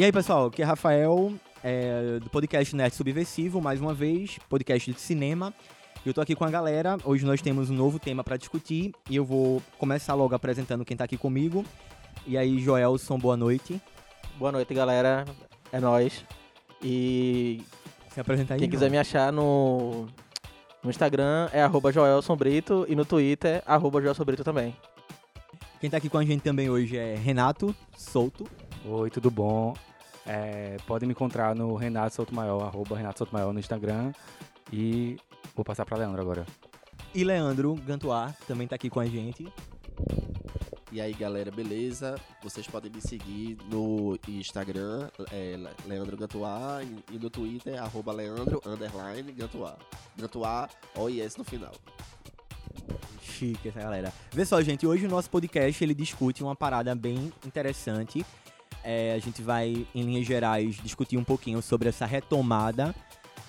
E aí, pessoal, aqui é Rafael, é, do podcast Nerd Subversivo, mais uma vez, podcast de cinema. Eu tô aqui com a galera, hoje nós temos um novo tema para discutir e eu vou começar logo apresentando quem tá aqui comigo. E aí, Joelson, boa noite. Boa noite, galera. É nóis. E Se apresenta aí. quem quiser me achar no, no Instagram é arroba Joelson Brito e no Twitter arroba Joelson Brito também. Quem tá aqui com a gente também hoje é Renato Souto. Oi, tudo bom? É, pode me encontrar no Renato Souto Maior, arroba Renato no Instagram. E vou passar pra Leandro agora. E Leandro Gantuar também tá aqui com a gente. E aí galera, beleza? Vocês podem me seguir no Instagram, é, Le- Leandro Gantuá, e no Twitter, arroba Leandro, underline, Gantuá. Gantuá, OIS no final. Chique essa galera. Vê só, gente, hoje o nosso podcast ele discute uma parada bem interessante. É, a gente vai, em linhas gerais, discutir um pouquinho sobre essa retomada,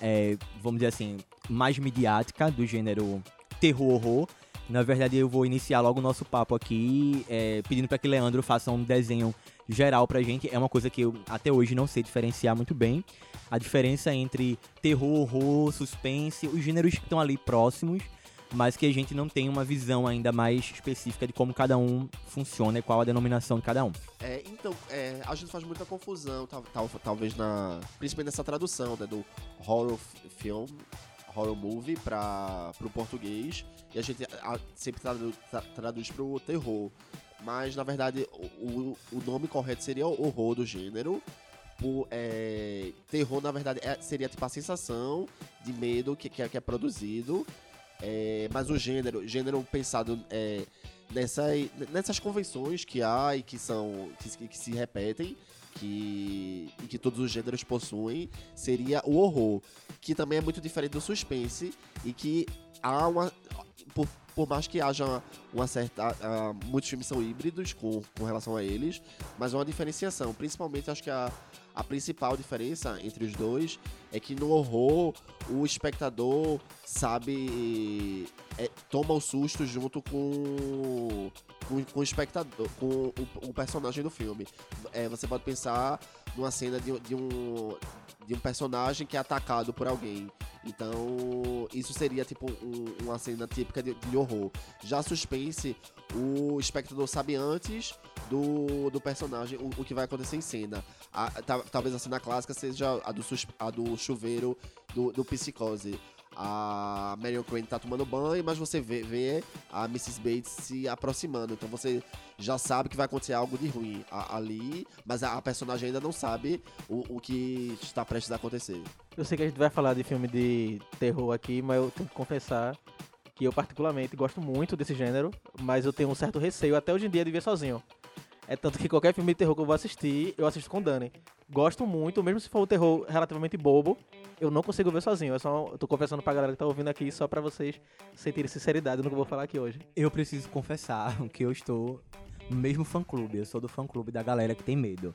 é, vamos dizer assim, mais midiática do gênero terror-horror. Na verdade, eu vou iniciar logo o nosso papo aqui, é, pedindo para que Leandro faça um desenho geral pra gente. É uma coisa que eu até hoje não sei diferenciar muito bem. A diferença entre terror, horror, suspense, os gêneros que estão ali próximos mas que a gente não tem uma visão ainda mais específica de como cada um funciona e qual a denominação de cada um. É, então, é, a gente faz muita confusão, tal, tal- talvez na. Principalmente nessa tradução, né? Do horror film, horror movie para pro português. E a gente a- sempre tradu, tra, traduz pro terror. Mas na verdade o, o- o nome correto seria horror do gênero. O, é, terror, na verdade, é- seria tipo a sensação de medo que, que, é- que é produzido. É, mas o gênero, gênero pensado é, nessa, nessas convenções que há e que são que, que se repetem que, que todos os gêneros possuem seria o horror que também é muito diferente do suspense e que há uma por, por mais que haja uma certa ah, muitos filmes são híbridos com, com relação a eles mas há uma diferenciação principalmente acho que a a principal diferença entre os dois é que no horror o espectador sabe é, toma o susto junto com com, com o espectador com o, o personagem do filme. É, você pode pensar numa cena de, de um de um personagem que é atacado por alguém. Então isso seria tipo um- uma cena típica de, de horror. Já suspense o espectador sabe antes do, do personagem o, o que vai acontecer em cena. A- ta- talvez a cena clássica seja a do, a do chuveiro do, do psicose a Marion Crane tá tomando banho, mas você vê, vê a Mrs. Bates se aproximando. Então você já sabe que vai acontecer algo de ruim a- ali, mas a, a personagem ainda não sabe o, o que está prestes a acontecer. Eu sei que a gente vai falar de filme de terror aqui, mas eu tenho que confessar que eu particularmente gosto muito desse gênero, mas eu tenho um certo receio até hoje em dia de ver sozinho. É tanto que qualquer filme de terror que eu vou assistir, eu assisto com Dani. Gosto muito, mesmo se for um terror relativamente bobo, eu não consigo ver sozinho. Eu só eu tô confessando pra galera que tá ouvindo aqui só pra vocês sentirem sinceridade no que eu vou falar aqui hoje. Eu preciso confessar que eu estou no mesmo fã-clube, eu sou do fã-clube da galera que tem medo.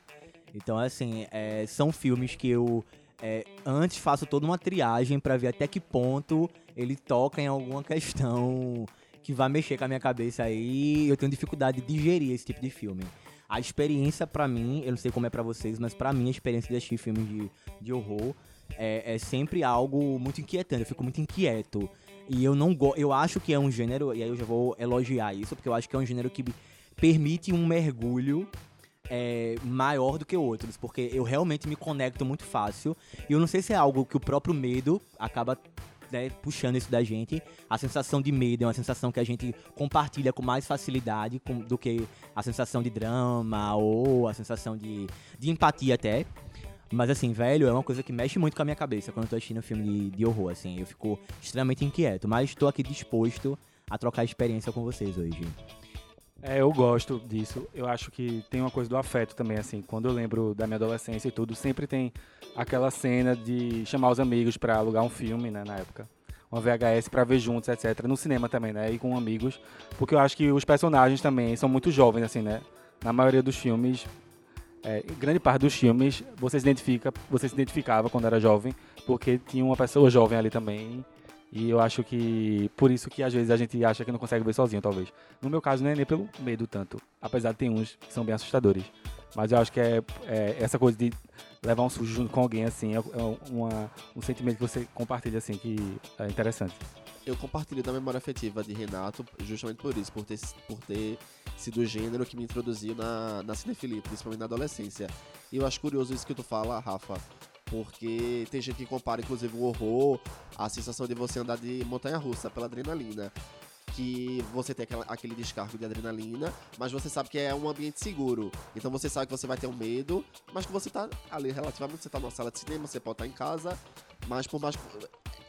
Então, assim, é, são filmes que eu é, antes faço toda uma triagem pra ver até que ponto ele toca em alguma questão que vai mexer com a minha cabeça aí. Eu tenho dificuldade de digerir esse tipo de filme. A experiência pra mim, eu não sei como é pra vocês, mas pra mim a experiência de assistir filmes de, de horror é, é sempre algo muito inquietante. Eu fico muito inquieto. E eu não gosto. Eu acho que é um gênero, e aí eu já vou elogiar isso, porque eu acho que é um gênero que permite um mergulho é, maior do que outros, porque eu realmente me conecto muito fácil. E eu não sei se é algo que o próprio medo acaba né, puxando isso da gente. A sensação de medo é uma sensação que a gente compartilha com mais facilidade com- do que a sensação de drama ou a sensação de, de empatia até. Mas assim, velho, é uma coisa que mexe muito com a minha cabeça quando eu tô assistindo filme de, de horror, assim. Eu fico extremamente inquieto, mas tô aqui disposto a trocar experiência com vocês hoje. É, eu gosto disso. Eu acho que tem uma coisa do afeto também, assim. Quando eu lembro da minha adolescência e tudo, sempre tem aquela cena de chamar os amigos pra alugar um filme, né, na época. Uma VHS pra ver juntos, etc. No cinema também, né, e com amigos. Porque eu acho que os personagens também são muito jovens, assim, né. Na maioria dos filmes, é, grande parte dos filmes, você se, identifica, você se identificava quando era jovem, porque tinha uma pessoa jovem ali também E eu acho que por isso que às vezes a gente acha que não consegue ver sozinho, talvez. No meu caso, não é nem pelo medo tanto, apesar de ter uns que são bem assustadores. Mas eu acho que é, é essa coisa de levar um sujo junto com alguém, assim, é, é uma, um sentimento que você compartilha, assim, que é interessante. Eu compartilho da memória afetiva de Renato justamente por isso, por ter, por ter sido o gênero que me introduziu na, na cinefilia, principalmente na adolescência. E eu acho curioso isso que tu fala, Rafa, porque tem gente que compara, inclusive, o horror, a sensação de você andar de montanha-russa pela adrenalina que você tem aquela, aquele descargo de adrenalina, mas você sabe que é um ambiente seguro. Então você sabe que você vai ter um medo, mas que você tá ali relativamente, você tá numa sala de cinema, você pode estar em casa, mas por mais que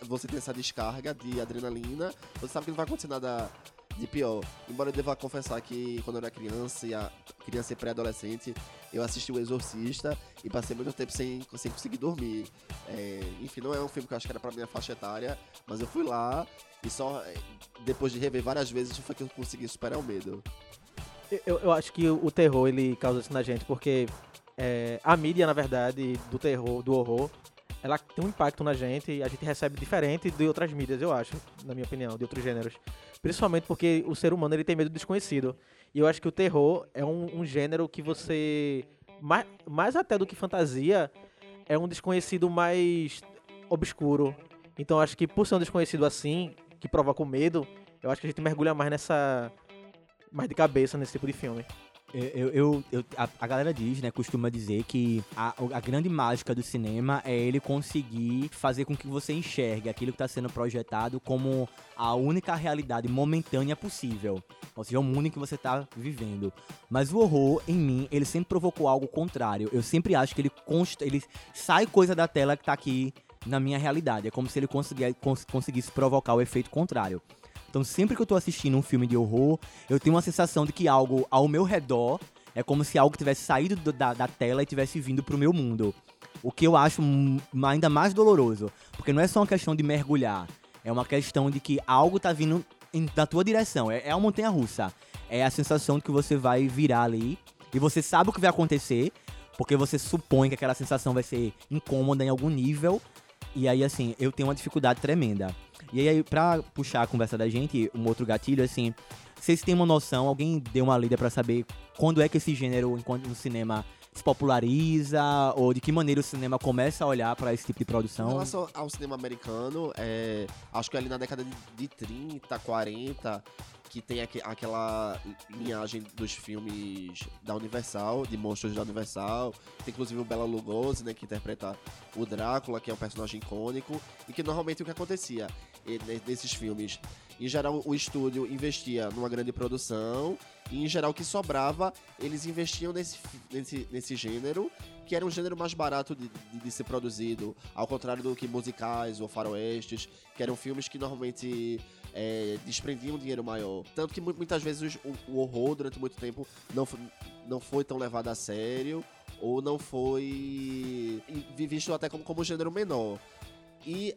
você tenha essa descarga de adrenalina, você sabe que não vai acontecer nada de pior. Embora eu deva confessar que quando eu era criança, e a, criança e pré-adolescente, eu assisti O Exorcista e passei muito tempo sem, sem conseguir dormir. É, enfim, não é um filme que eu acho que era pra minha faixa etária, mas eu fui lá e só é, depois de rever várias vezes foi que eu consegui superar o medo. Eu, eu acho que o terror ele causa isso na gente porque é, a mídia, na verdade, do terror, do horror, ela tem um impacto na gente e a gente recebe diferente de outras mídias, eu acho, na minha opinião, de outros gêneros. Principalmente porque o ser humano ele tem medo do desconhecido. E eu acho que o terror é um, um gênero que você. Mais, mais até do que fantasia, é um desconhecido mais obscuro. Então acho que por ser um desconhecido assim, que provoca o medo, eu acho que a gente mergulha mais nessa. mais de cabeça nesse tipo de filme. Eu, eu, eu a, a, galera diz, né, costuma dizer que a, a grande mágica do cinema é ele conseguir fazer com que você enxergue aquilo que está sendo projetado como a única realidade momentânea possível. Ou seja, o mundo em que você está vivendo. Mas o horror, em mim, ele sempre provocou algo contrário. Eu sempre acho que ele, consta, ele sai coisa da tela que está aqui na minha realidade. É como se ele cons conseguisse provocar o efeito contrário. Então, sempre que eu tô assistindo um filme de horror, eu tenho uma sensação de que algo ao meu redor é como se algo tivesse saído do, da, da tela e tivesse vindo pro meu mundo. O que eu acho ainda mais doloroso. Porque não é só uma questão de mergulhar. É uma questão de que algo tá vindo em, na tua direção. É, é montanha russa. É a sensação de que você vai virar ali. E você sabe o que vai acontecer. Porque você supõe que aquela sensação vai ser incômoda em algum nível. E aí, assim, eu tenho uma dificuldade tremenda. E aí, pra puxar a conversa da gente, um outro gatilho, assim, vocês têm uma noção, alguém deu uma lida para saber quando é que esse gênero, enquanto no cinema, se populariza ou de que maneira o cinema começa a olhar para esse tipo de produção? Em relação ao cinema americano, é, acho que ali na década de, de 30, 40, que tem aqu aquela linhagem dos filmes da Universal, de monstros da Universal. Tem inclusive o Bela Lugosi, né, que interpreta o Drácula, que é um personagem icônico. E que normalmente o que acontecia nesses filmes, em geral o estúdio investia numa grande produção e em geral o que sobrava, eles investiam nesse, nesse, nesse gênero que era um gênero mais barato de, de, de, ser produzido, ao contrário do que musicais ou faroestes, que eram filmes que normalmente é, desprendiam um dinheiro maior. Tanto que muitas vezes o, o horror, durante muito tempo, não, não foi tão levado a sério, ou não foi visto até como, como um gênero menor. E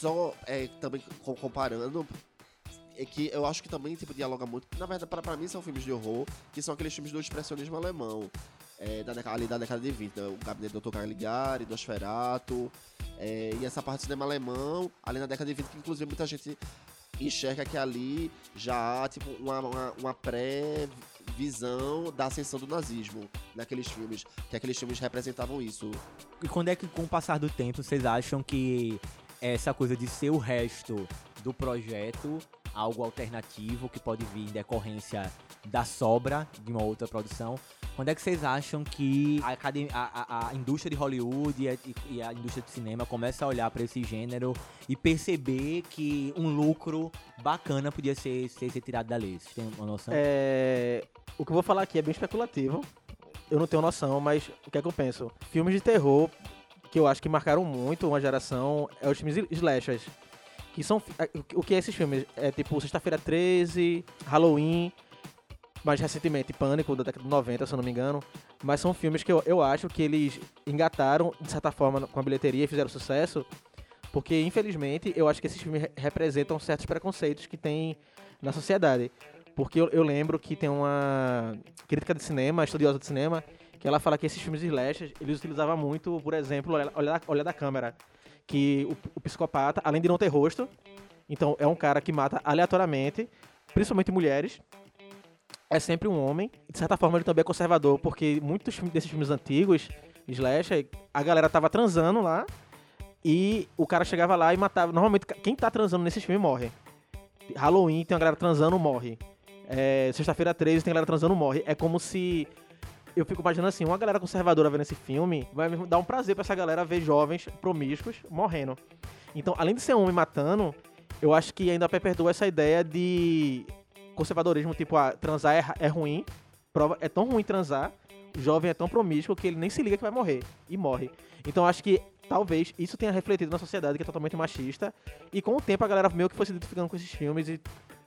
só é, também comparando, é que eu acho que também tipo, dialoga muito. Na verdade, para mim são filmes de horror, que são aqueles filmes do expressionismo alemão. É, da, ali da década de 20, né? o Gabinete do Dr. Caligari, do Osferato, é, e essa parte do cinema alemão, ali na década de 20, que inclusive muita gente enxerga que ali já há tipo, uma, uma, uma pré-visão da ascensão do nazismo naqueles filmes, que aqueles filmes representavam isso. E quando é que, com o passar do tempo, vocês acham que essa coisa de ser o resto do projeto algo alternativo que pode vir em decorrência da sobra de uma outra produção quando é que vocês acham que a, a, a indústria de Hollywood e a, e a, indústria de cinema começa a olhar para esse gênero e perceber que um lucro bacana podia ser, ser, ser tirado dali? Vocês têm uma noção? É... O que eu vou falar aqui é bem especulativo. Eu não tenho noção, mas o que é que eu penso? Filmes de terror que eu acho que marcaram muito uma geração é os filmes slashers. Que são. É, o que é esses filmes? É tipo Sexta-feira 13, Halloween mais recentemente Pânico, da década de 90, se eu não me engano. Mas são filmes que eu, eu acho que eles engataram, de certa forma, com a bilheteria e fizeram sucesso. Porque, infelizmente, eu acho que esses filmes representam certos preconceitos que tem na sociedade. Porque eu, eu lembro que tem uma crítica de cinema, estudiosa de cinema, que ela fala que esses filmes de slashers, eles utilizavam muito, por exemplo, olhar da câmera. Que o, o psicopata, além de não ter rosto, Então, é um cara que mata aleatoriamente, principalmente mulheres. É sempre um homem. De certa forma, ele também é conservador, porque muitos desses filmes antigos, slash, a galera tava transando lá e o cara chegava lá e matava. Normalmente, quem tá transando nesses filmes morre. Halloween tem uma galera transando, morre. É, Sexta-feira 13 tem galera transando, morre. É como se. Eu fico imaginando assim, uma galera conservadora vendo esse filme vai dar um prazer pra essa galera ver jovens promíscuos morrendo. Então, além de ser um homem matando, eu acho que ainda perpetua essa ideia de conservadorismo, tipo, ah, transar é, é ruim, prova, é tão ruim transar, o jovem é tão promíscuo que ele nem se liga que vai morrer, e morre. Então, acho que talvez isso tenha refletido na sociedade que é totalmente machista, e com o tempo a galera meio que foi se identificando com esses filmes e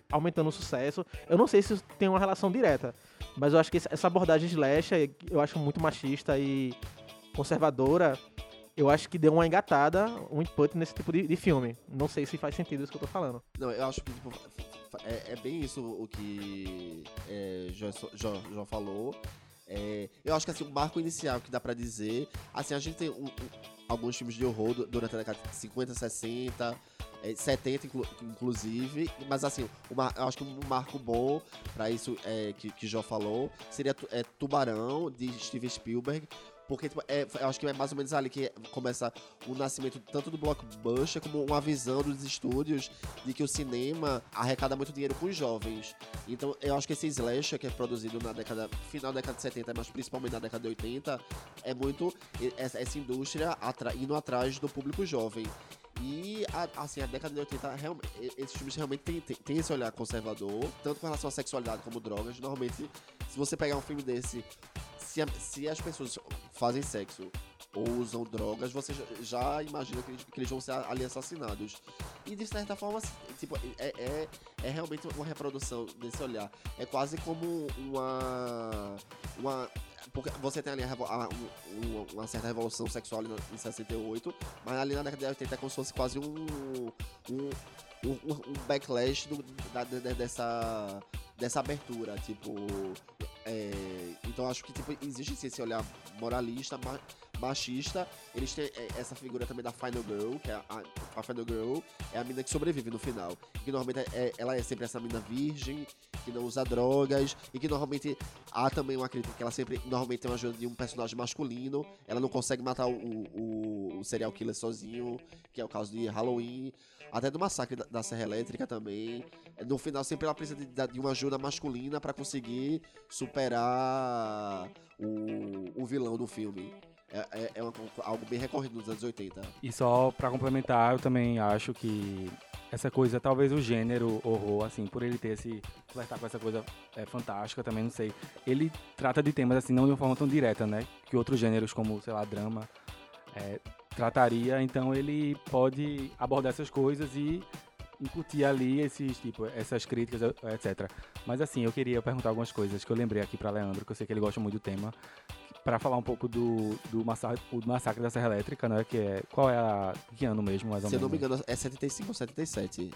aumentando o sucesso. Eu não sei se isso tem uma relação direta, mas eu acho que essa- abordagem slash eu acho muito machista e conservadora. Eu acho que deu uma engatada, um input nesse tipo de, de filme. Não sei se faz sentido isso que eu tô falando. Não, eu acho que tipo, é, é bem isso o que é, Jó falou. É, eu acho que assim, o marco inicial que dá pra dizer. Assim, a gente tem um- um- alguns filmes de horror du- durante a década de 50, 60, é, 70, inclu- inclusive. Mas assim, o mar- eu acho que um marco bom pra isso é, que, que Jó falou seria é, Tubarão, de Steven Spielberg. Porque tipo, é, eu acho que é mais ou menos ali que começa o nascimento tanto do blockbuster como uma visão dos estúdios de que o cinema arrecada muito dinheiro com os jovens. Então eu acho que esse slasher que é produzido na década final da década de 70, mas principalmente na década de 80, é muito essa, essa indústria atra- indo atrás do público jovem. E a, assim, a década de 80, realmente, esses filmes realmente têm tem, tem esse olhar conservador, tanto com relação à sexualidade como drogas. Normalmente, se você pegar um filme desse, se, a- se as pessoas fazem sexo ou usam drogas, você já, imagina que eles, que eles vão ser ali assassinados. E de certa forma, assim, tipo, é, é, é realmente uma reprodução desse olhar. É quase como uma. uma porque você tem ali a a- um- um- uma certa revolução sexual em 68, mas ali na década de 80 é como se fosse quase um. um, um, um backlash do- da- dessa, dessa abertura. Tipo. É, então acho que tipo, existe sim, esse olhar moralista, ma- machista. Eles têm é, essa figura também da Final Girl, que é a, a Final Girl é a mina que sobrevive no final. Que normalmente é, é- ela é sempre essa mina virgem, que não usa drogas, e que normalmente há também uma crítica que ela sempre normalmente tem uma ajuda de um personagem masculino. Ela não consegue matar o, o, o serial killer sozinho, que é o caso de Halloween. Até do massacre da, da Serra Elétrica também. No final, sempre ela precisa de, de uma ajuda masculina pra conseguir superar o, o vilão do filme. É, é, é uma- algo bem recorrente nos anos 80. E só pra complementar, eu também acho que essa coisa, talvez o gênero horror, assim, por ele ter esse. flertar com essa coisa é, fantástica também, não sei. Ele trata de temas, assim, não de uma forma tão direta, né? Que outros gêneros, como, sei lá, drama, é, trataria. Então ele pode abordar essas coisas e incutir ali esses, tipo, essas críticas, etc. Mas assim, eu queria perguntar algumas coisas que eu lembrei aqui pra Leandro, que eu sei que ele gosta muito do tema para falar um pouco do, do massacre, o massacre da Serra Elétrica, né? Que é. Qual é a. Que ano mesmo, mais ou Se eu não menos? me engano, é 75 ou 77.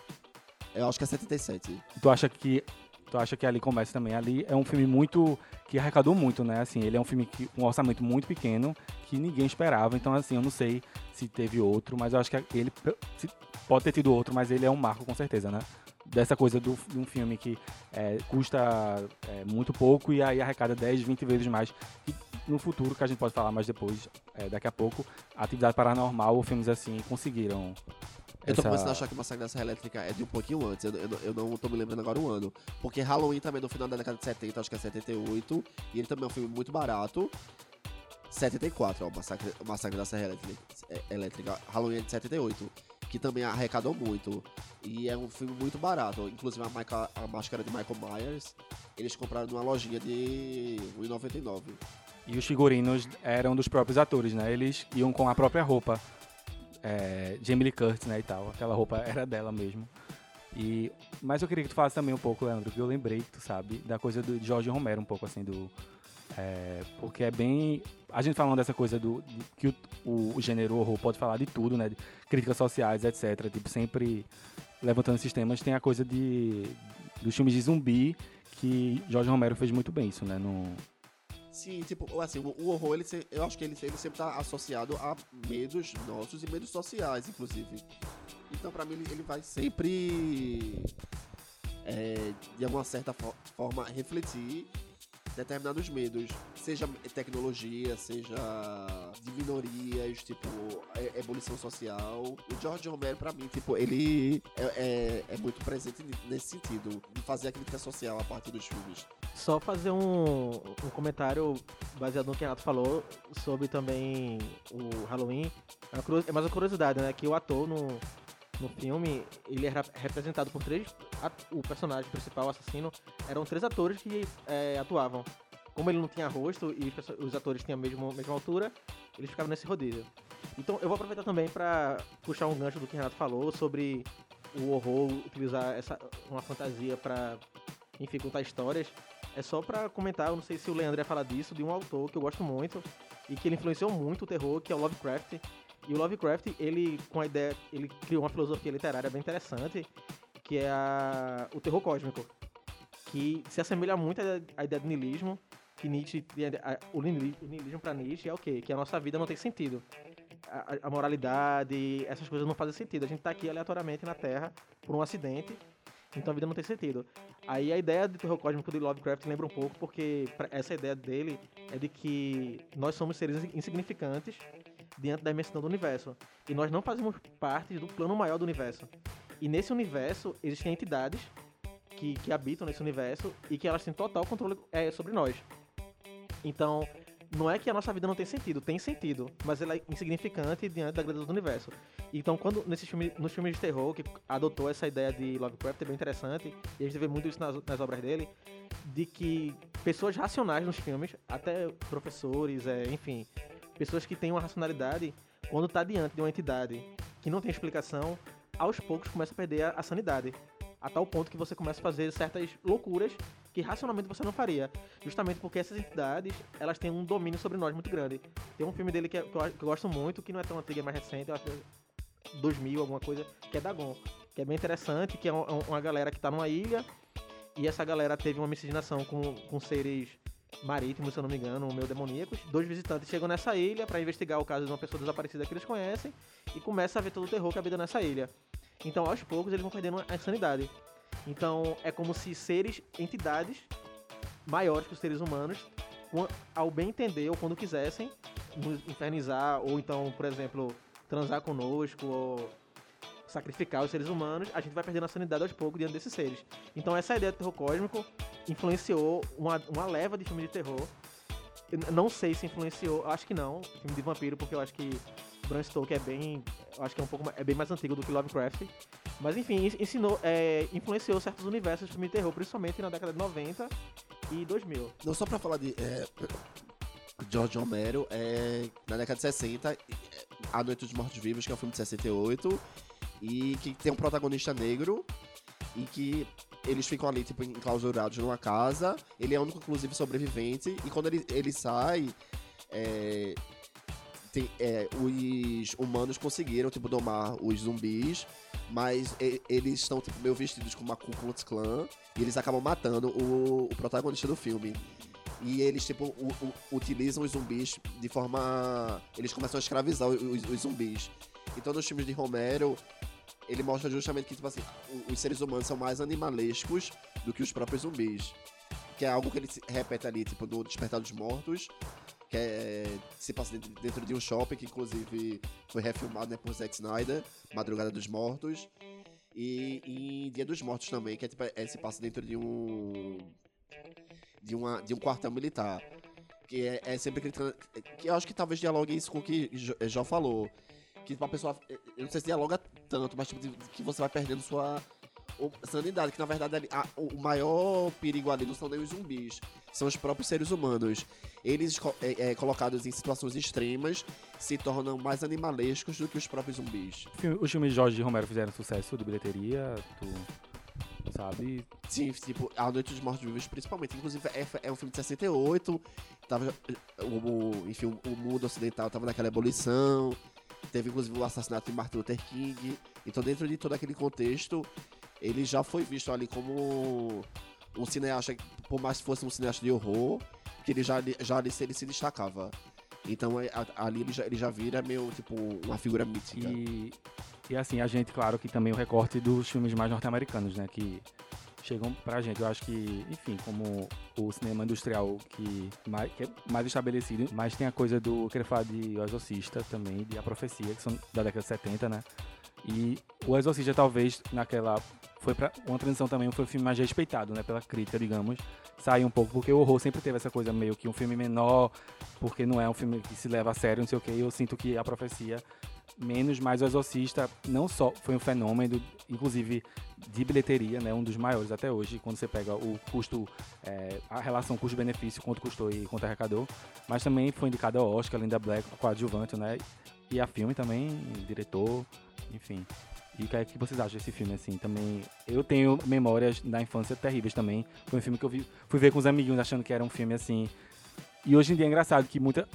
Eu acho que é 77. Tu acha que. Tu acha que ali começa também? Ali é um filme muito. que arrecadou muito, né? Assim, ele é um filme que. um orçamento muito pequeno, que ninguém esperava. Então, assim, eu não sei se teve outro, mas eu acho que ele. pode ter tido outro, mas ele é um marco com certeza, né? Dessa coisa do, de um filme que é, custa é, muito pouco e aí arrecada 10, 20 vezes mais. E no futuro, que a gente pode falar mais depois, é, daqui a pouco, atividade paranormal filmes assim conseguiram. Eu tô essa- começando a achar que o Massacre da Serra Elétrica é de um pouquinho antes. Eu, eu, eu não tô me lembrando agora o ano. Porque Halloween também é no final da década de 70, acho que é 78. E ele também é um filme muito barato. 74, ó, o Massacre, o Massacre da Serra Elétrica, é- Elétrica. Halloween é de 78. Que também arrecadou muito. E é um filme muito barato. Inclusive a, a máscara de Michael Myers, eles compraram numa lojinha de R$1,99. E os figurinos eram dos próprios atores, né? Eles iam com a própria roupa. É, Jamie Lee Curtis, né, e tal. Aquela roupa era dela mesmo. E, mas eu queria que tu falasse também um pouco, Leandro, que eu lembrei, tu sabe, da coisa do Jorge Romero, um pouco assim, do... é, porque é bem... A gente falando dessa coisa do de- que o, o, o gênero horror pode falar de tudo, né? De críticas sociais, etc. Tipo, sempre levantando esses temas. Tem a coisa de dos filmes de zumbi, que Jorge Romero fez muito bem isso, né? No, Sim, tipo, assim, o, o horror, ele, eu acho que ele, ele sempre tá associado a medos nossos e medos sociais, inclusive. Então, pra mim, ele, ele vai sempre, é, de alguma certa fo- forma, refletir determinados medos, seja tecnologia, seja de minorias, tipo, é- ebulição social. O George Romero, pra mim, tipo, ele é, é, é muito presente nesse sentido, de fazer a crítica social a partir dos filmes. Só fazer um, um comentário baseado no que o Renato falou sobre também o Halloween. É, é mais uma curiosidade, né? Que o ator no, no filme, ele era representado por três... O personagem principal, o assassino, eram três atores que é, atuavam. Como ele não tinha rosto e os, atores tinham a mesma, mesma altura, eles ficavam nesse rodízio. Então eu vou aproveitar também para puxar um gancho do que o Renato falou sobre o horror, utilizar essa, uma fantasia para, enfim, contar histórias. É só pra comentar, eu não sei se o Leandro ia falar disso, de um autor que eu gosto muito e que ele influenciou muito o terror, que é o Lovecraft. E o Lovecraft, ele com a ideia, ele criou uma filosofia literária bem interessante, que é a, o terror cósmico, que se assemelha muito à ideia do niilismo, que Nietzsche, a- o niili- o niilismo para Nietzsche é o quê? Que a nossa vida não tem sentido. A, a- moralidade, essas coisas não fazem sentido. A gente tá aqui aleatoriamente na Terra por um acidente, então a vida não tem sentido. Aí a ideia do terror cósmico de Lovecraft lembra um pouco, porque essa ideia dele é de que nós somos seres insignificantes diante da imensidão do universo. E nós não fazemos parte do plano maior do universo. E nesse universo existem entidades que, que habitam nesse universo e que elas têm total controle é, sobre nós. Então, não é que a nossa vida não tem sentido, tem sentido, mas ela é insignificante diante da grandeza do universo. Então, quando nesses filmes, nos filmes de terror que adotou essa ideia de Lovecraft é bem interessante, e a gente vê muito isso nas, nas obras dele, de que pessoas racionais nos filmes, até professores, é, enfim, pessoas que têm uma racionalidade, quando tá diante de uma entidade que não tem explicação, aos poucos começa a perder a, a sanidade. A tal ponto que você começa a fazer certas loucuras que racionalmente você não faria. Justamente porque essas entidades, elas têm um domínio sobre nós muito grande. Tem um filme dele que, é- que eu, que eu gosto muito, que não é tão antigo, é mais recente, eu acho que é 2000, alguma coisa, que é Dagon. Que é bem interessante, que é um- um- uma galera que tá numa ilha, e essa galera teve uma miscigenação com, com seres marítimos, se eu não me engano, meio demoníacos. Dois visitantes chegam nessa ilha para investigar o caso de uma pessoa desaparecida que eles conhecem, e começa a ver todo o terror que habita nessa ilha. Então, aos poucos, eles vão perdendo a insanidade. Então, é como se seres, entidades maiores que os seres humanos, ao bem entender ou quando quisessem, nos infernizar, ou então, por exemplo, transar conosco, ou sacrificar os seres humanos, a gente vai perdendo a sanidade aos poucos diante desses seres. Então, essa ideia do terror cósmico influenciou uma, uma leva de filmes de terror. Eu não sei se influenciou, acho que não, filme de vampiro, porque eu acho que Bram Stoker é bem, acho que é um pouco é bem mais antigo do que Lovecraft. Mas enfim, ens- ensinou, é, influenciou certos universos de filme de terror, principalmente na década de 90 e 2000. Não só pra falar de é, George Romero, é, na década de 60, é, A Noite dos Mortos Vivos, que é um filme de 68, e que tem um protagonista negro, e que eles ficam ali, tipo, enclausurados numa casa, ele é o único, inclusive, sobrevivente, e quando ele, ele sai, é, tem- é, os humanos conseguiram, tipo, domar os zumbis, mas e- eles estão, tipo, meio vestidos como a Ku Klux Klan, e eles acabam matando o, o protagonista do filme. E eles, tipo, u- u- utilizam os zumbis de forma. Eles começam a escravizar os, os zumbis. Então, nos filmes de Romero, ele mostra justamente que, tipo assim, os seres humanos são mais animalescos do que os próprios zumbis. Que é algo que ele repete ali, tipo, no Despertar dos Mortos, que é, se passa dentro, de um shopping, que inclusive foi refilmado né, por Zack Snyder, Madrugada dos Mortos. E em Dia dos Mortos também, que é, tipo, é, se passa dentro de um de, uma, de um quartel militar. Que é, é sempre criticando. Que eu acho que talvez dialogue isso com o que Jo- Jó falou. Que uma pessoa. Eu não sei se dialoga tanto, mas tipo, que você vai perdendo sua sanidade. Que na verdade ali, a- o maior perigo ali não são nem os zumbis, são os próprios seres humanos. Eles, é, é, colocados em situações extremas, se tornam mais animalescos do que os próprios zumbis. Os filmes de Jorge Romero fizeram sucesso de bilheteria, tu sabe? Sim, tipo, A Noite dos Mortos Vivos, principalmente. Inclusive, é, é um filme de 68. Tava, o, o- enfim, o, o mundo ocidental tava naquela ebulição. Teve, inclusive, o assassinato de Martin Luther King. Então, dentro de todo aquele contexto, ele já foi visto ali como um cineasta, por mais que fosse um cineasta de horror, que ele já, já ali ele se destacava. Então é, ali ele já, ele já vira meio, tipo, uma figura mítica. E, e assim, a gente, claro, que também o recorte dos filmes mais norte-americanos, né? Que chegam pra gente. Eu acho que, enfim, como o cinema industrial que, mais, que é mais estabelecido, mas tem a coisa do. Eu queria falar de O Exorcista também, de A Profecia, que são da década de 70, né? E O Exorcista, talvez, naquela. Foi pra uma transição também, foi um filme mais respeitado, né? Pela crítica, digamos. Saiu um pouco, porque o horror sempre teve essa coisa meio que um filme menor, porque não é um filme que se leva a sério, não sei o que. Eu sinto que A Profecia menos, mas o Exorcista não só foi um fenômeno, inclusive de bilheteria, né, um dos maiores até hoje, quando você pega o custo, é, a relação custo-benefício, quanto custou e quanto arrecadou, mas também foi indicado ao Oscar, Linda Black, coadjuvante, né, e a filme também, diretor, enfim. E o que é que vocês acham desse filme, assim, também, eu tenho memórias da infância terríveis também, foi um filme que eu vi, fui ver com os amiguinhos achando que era um filme, assim, e hoje em dia é engraçado que muita,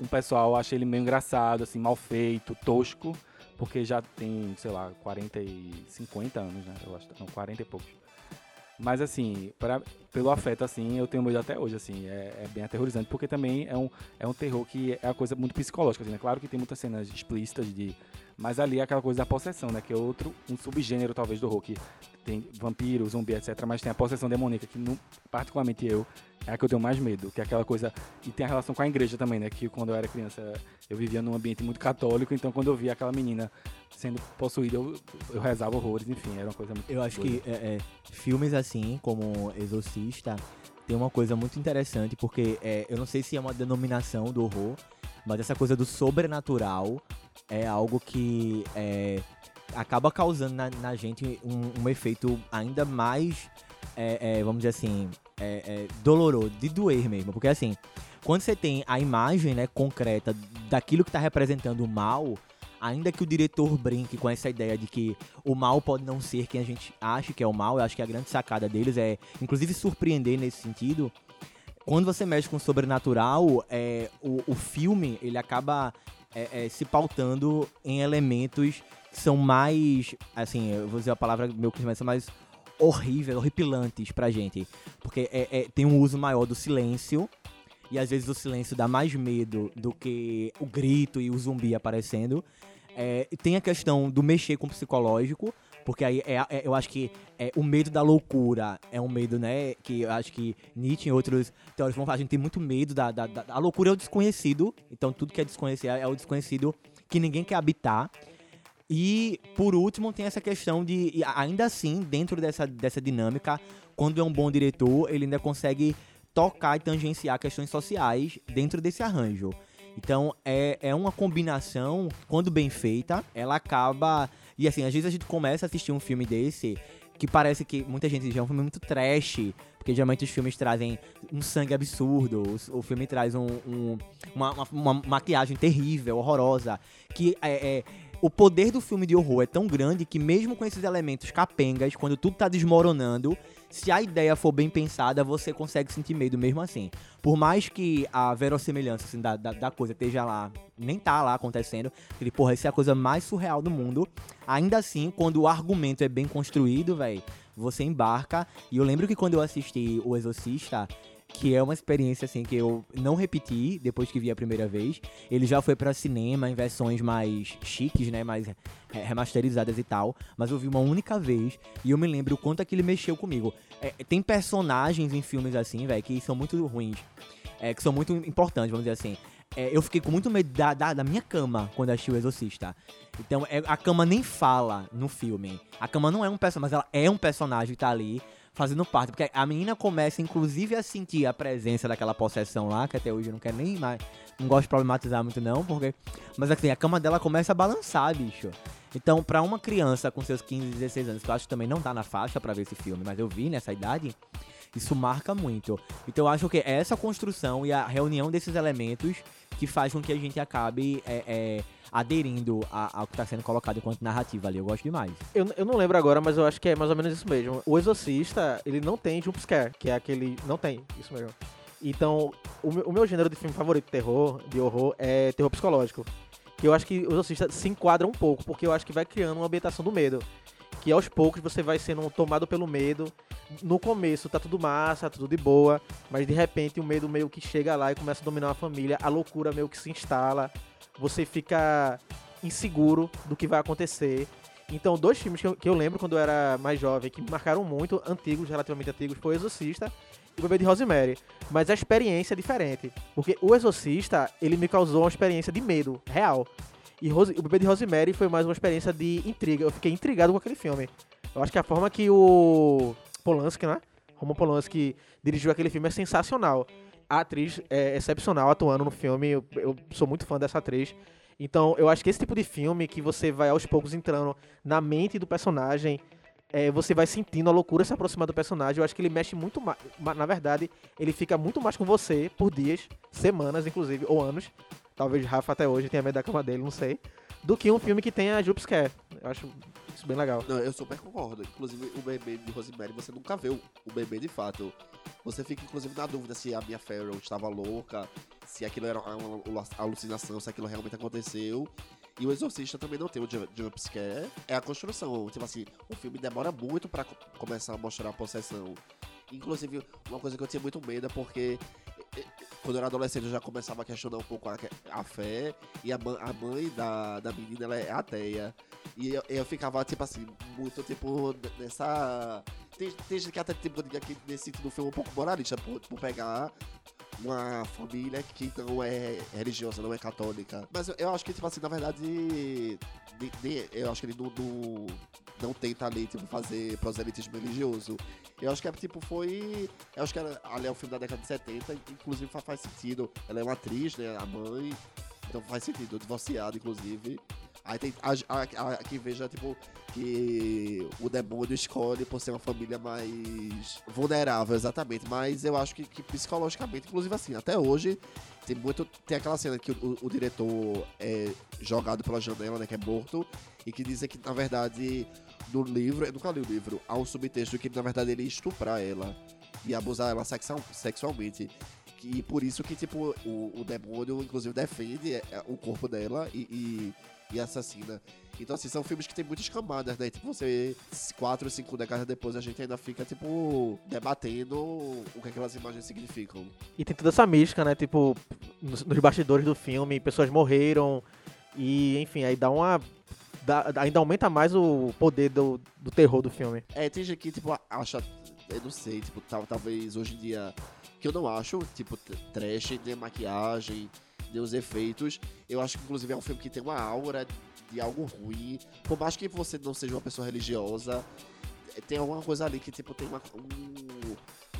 um pessoal acha ele meio engraçado, assim, mal feito, tosco, porque já tem, sei lá, 40 e 50 anos, né? Eu acho, não, 40 e poucos. Mas assim, pra, pelo afeto, assim, eu tenho medo até hoje, assim, é, é bem aterrorizante, porque também é um, é um terror que é uma coisa muito psicológica, assim, né? Claro que tem muitas cenas explícitas de. Mas ali é aquela coisa da possessão, né? Que é outro, um subgênero, talvez, do horror, que tem vampiro, zumbi, etc. Mas tem a possessão demoníaca, que não, particularmente eu, é a que eu tenho mais medo, que é aquela coisa. E tem a relação com a igreja também, né? Que quando eu era criança eu vivia num ambiente muito católico, então quando eu via aquela menina sendo possuída, eu, eu rezava horrores, enfim, era uma coisa muito. Eu acho doida. que é, é, filmes assim, como Exorcista, tem uma coisa muito interessante, porque é, eu não sei se é uma denominação do horror, mas essa coisa do sobrenatural é algo que é, acaba causando na, na gente um, um efeito ainda mais, é, é, vamos dizer assim, é, é, doloroso, de doer mesmo. Porque assim, quando você tem a imagem né, concreta daquilo que está representando o mal, ainda que o diretor brinque com essa ideia de que o mal pode não ser quem a gente acha que é o mal, eu acho que a grande sacada deles é, inclusive, surpreender nesse sentido. Quando você mexe com o sobrenatural, é, o, o filme ele acaba é, é, se pautando em elementos que são mais, assim, eu vou dizer a palavra meu que são mais horríveis, horripilantes pra gente. Porque é, é- tem um uso maior do silêncio. E às vezes o silêncio dá mais medo do que o grito e o zumbi aparecendo. É, tem a questão do mexer com o psicológico, porque aí é, é- eu acho que é, o medo da loucura é um medo, né? Que eu acho que Nietzsche e outros teóricos vão falar, a gente tem muito medo da, da, da- loucura é o desconhecido, então tudo que é desconhecido é o desconhecido que ninguém quer habitar. E, por último, tem essa questão de, ainda assim, dentro dessa, dessa dinâmica, quando é um bom diretor, ele ainda consegue tocar e tangenciar questões sociais dentro desse arranjo. Então, é, é uma combinação, quando bem feita, ela acaba. E assim, às vezes a gente começa a assistir um filme desse que parece que muita gente diz é um filme muito trash, porque geralmente os filmes trazem um sangue absurdo, o, filme traz um, um- uma, uma- uma maquiagem terrível, horrorosa, que é, é- o poder do filme de horror é tão grande que mesmo com esses elementos capengas, quando tudo tá desmoronando, se a ideia for bem pensada, você consegue sentir medo mesmo assim. Por mais que a verossimilhança assim, da, da, da coisa esteja lá, nem tá lá acontecendo, ele, porra, isso é a coisa mais surreal do mundo. Ainda assim, quando o argumento é bem construído, velho, você embarca. E eu lembro que quando eu assisti O Exorcista, que é uma experiência assim que eu não repeti depois que vi a primeira vez. Ele já foi pra cinema em versões mais chiques, né, mais re- remasterizadas e tal, mas eu vi uma única vez e eu me lembro o quanto aquilo mexeu comigo. É, tem personagens em filmes assim, velho, que são muito ruins, é, que são muito importantes, vamos dizer assim. É, eu fiquei com muito medo da, da, da minha cama quando assisti o Exorcista. Então, é- a cama nem fala no filme. A cama não é um personagem, mas ela é um personagem que tá ali fazendo parte. Porque a menina começa, inclusive, a sentir a presença daquela possessão lá, que até hoje eu não quero nem mais. Não gosto de problematizar muito, não, porque. Mas assim, a cama dela começa a balançar, bicho. Então, pra uma criança com seus 15, 16 anos, que eu acho que também não tá na faixa pra ver esse filme, mas eu vi nessa idade, isso marca muito. Então, eu acho que é essa construção e a reunião desses elementos que faz com que a gente acabe é, é, aderindo ao que tá sendo colocado enquanto narrativa ali. Eu gosto demais. Eu, eu não lembro agora, mas eu acho que é mais ou menos isso mesmo. O Exorcista, ele não tem jumpscare, que é aquele. Não tem, isso mesmo. Então, o meu, o meu gênero de filme favorito de terror, de horror, é terror psicológico. Que eu acho que o Exorcista se enquadra um pouco, porque eu acho que vai criando uma ambientação do medo. Que aos poucos você vai sendo tomado pelo medo. no começo tá tudo massa, tudo de boa, mas de repente o medo meio que chega lá e começa a dominar a família, a loucura meio que se instala, você fica inseguro do que vai acontecer. Então, dois filmes que eu, que eu lembro quando eu era mais jovem, que me marcaram muito, antigos, relativamente antigos, foi Exorcista e O Bebê de Rosemary. Mas a experiência é diferente, porque O Exorcista, ele me causou uma experiência de medo, real. E Rose, O Bebê de Rosemary foi mais uma experiência de intriga. Eu fiquei intrigado com aquele filme. Eu acho que a forma que o Polanski, né? Roman Polanski dirigiu aquele filme é sensacional. A atriz é excepcional atuando no filme. Eu, eu sou muito fã dessa atriz. Então, eu acho que esse tipo de filme que você vai aos poucos entrando na mente do personagem, é, você vai sentindo a loucura se aproximar do personagem. Eu acho que ele mexe muito mais. Na verdade, ele fica muito mais com você por dias, semanas, inclusive, ou anos. Talvez Rafa até hoje tenha medo da cama dele, não sei. Do que um filme que tenha jumpscare. Eu acho isso bem legal. Não, eu super concordo. Inclusive, o bebê de Rosemary, você nunca vê o bebê de fato. Você fica, inclusive, na dúvida se a Mia Farrow estava louca, se aquilo era uma alucinação, se aquilo realmente aconteceu. E o Exorcista também não tem o jumpscare. É a construção. Tipo assim, o filme demora muito para começar a mostrar a possessão. Inclusive, uma coisa que eu tinha muito medo é porque quando eu era adolescente eu já começava a questionar um pouco a, a fé. E a, a mãe da, da menina ela é ateia. E eu, eu ficava, tipo assim, muito tipo nessa. Tem, tem gente que até tipo, que nesse sentido foi um pouco moralista por, por pegar uma família que não é religiosa, não é católica. Mas eu, eu acho que, tipo assim, na verdade, de, de, eu acho que ele não, não tenta ali, tipo, fazer proselitismo religioso. Eu acho que é, tipo, foi. Eu acho que ela, ali é um filme da década de 70, inclusive faz, sentido. Ela é uma atriz, né? A mãe. Então faz sentido, divorciado, inclusive. Aí tem a, a, a, que veja, tipo, que o demônio escolhe por ser uma família mais vulnerável, exatamente. Mas eu acho que, que psicologicamente, inclusive assim, até hoje, tem muito. Tem aquela cena que o, o, diretor é jogado pela janela, né? Que é morto. E que dizem que, na verdade, no livro, eu nunca li o livro, há um subtexto que, na verdade, ele ia estuprar ela e abusar ela sexual, sexualmente. E por isso que, tipo, o, o demônio, inclusive, defende é, o corpo dela e, e e assassina. Então, assim, são filmes que tem muitas camadas, né? Tipo, você, quatro, cinco décadas depois, a gente ainda fica, tipo, debatendo o que aquelas imagens significam. E tem toda essa mística, né? Tipo, nos, nos bastidores do filme, pessoas morreram. E, enfim, aí dá uma. Dá, ainda aumenta mais o poder do, do terror do filme. É, tem gente que, tipo, acha. Eu não sei, tipo, tal, talvez hoje em dia. Que eu não acho, tipo, trash, nem maquiagem, os efeitos. Eu acho que, inclusive, é um filme que tem uma aura de algo ruim. Por mais que você não seja uma pessoa religiosa, tem alguma coisa ali que, tipo, tem uma, um,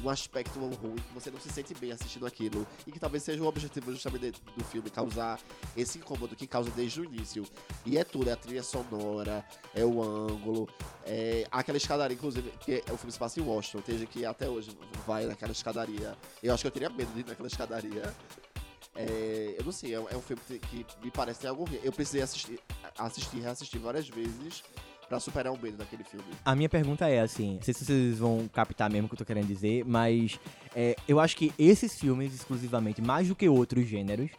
um aspecto ruim, que você não se sente bem assistindo aquilo. E que talvez seja o objetivo justamente do filme, causar esse incômodo que causa desde o início. E é tudo, é a trilha sonora, é o ângulo, é aquela escadaria, inclusive, que é, o filme se passa em Washington, gente que até hoje vai naquela escadaria. Eu acho que eu teria medo de ir naquela escadaria. É, eu não sei, é, é um filme que, me parece algo. Eu precisei assistir, assistir reassistir várias vezes para superar o medo daquele filme. A minha pergunta é assim, não sei se vocês vão captar mesmo o que eu tô querendo dizer, mas é, eu acho que esses filmes, exclusivamente, mais do que outros gêneros,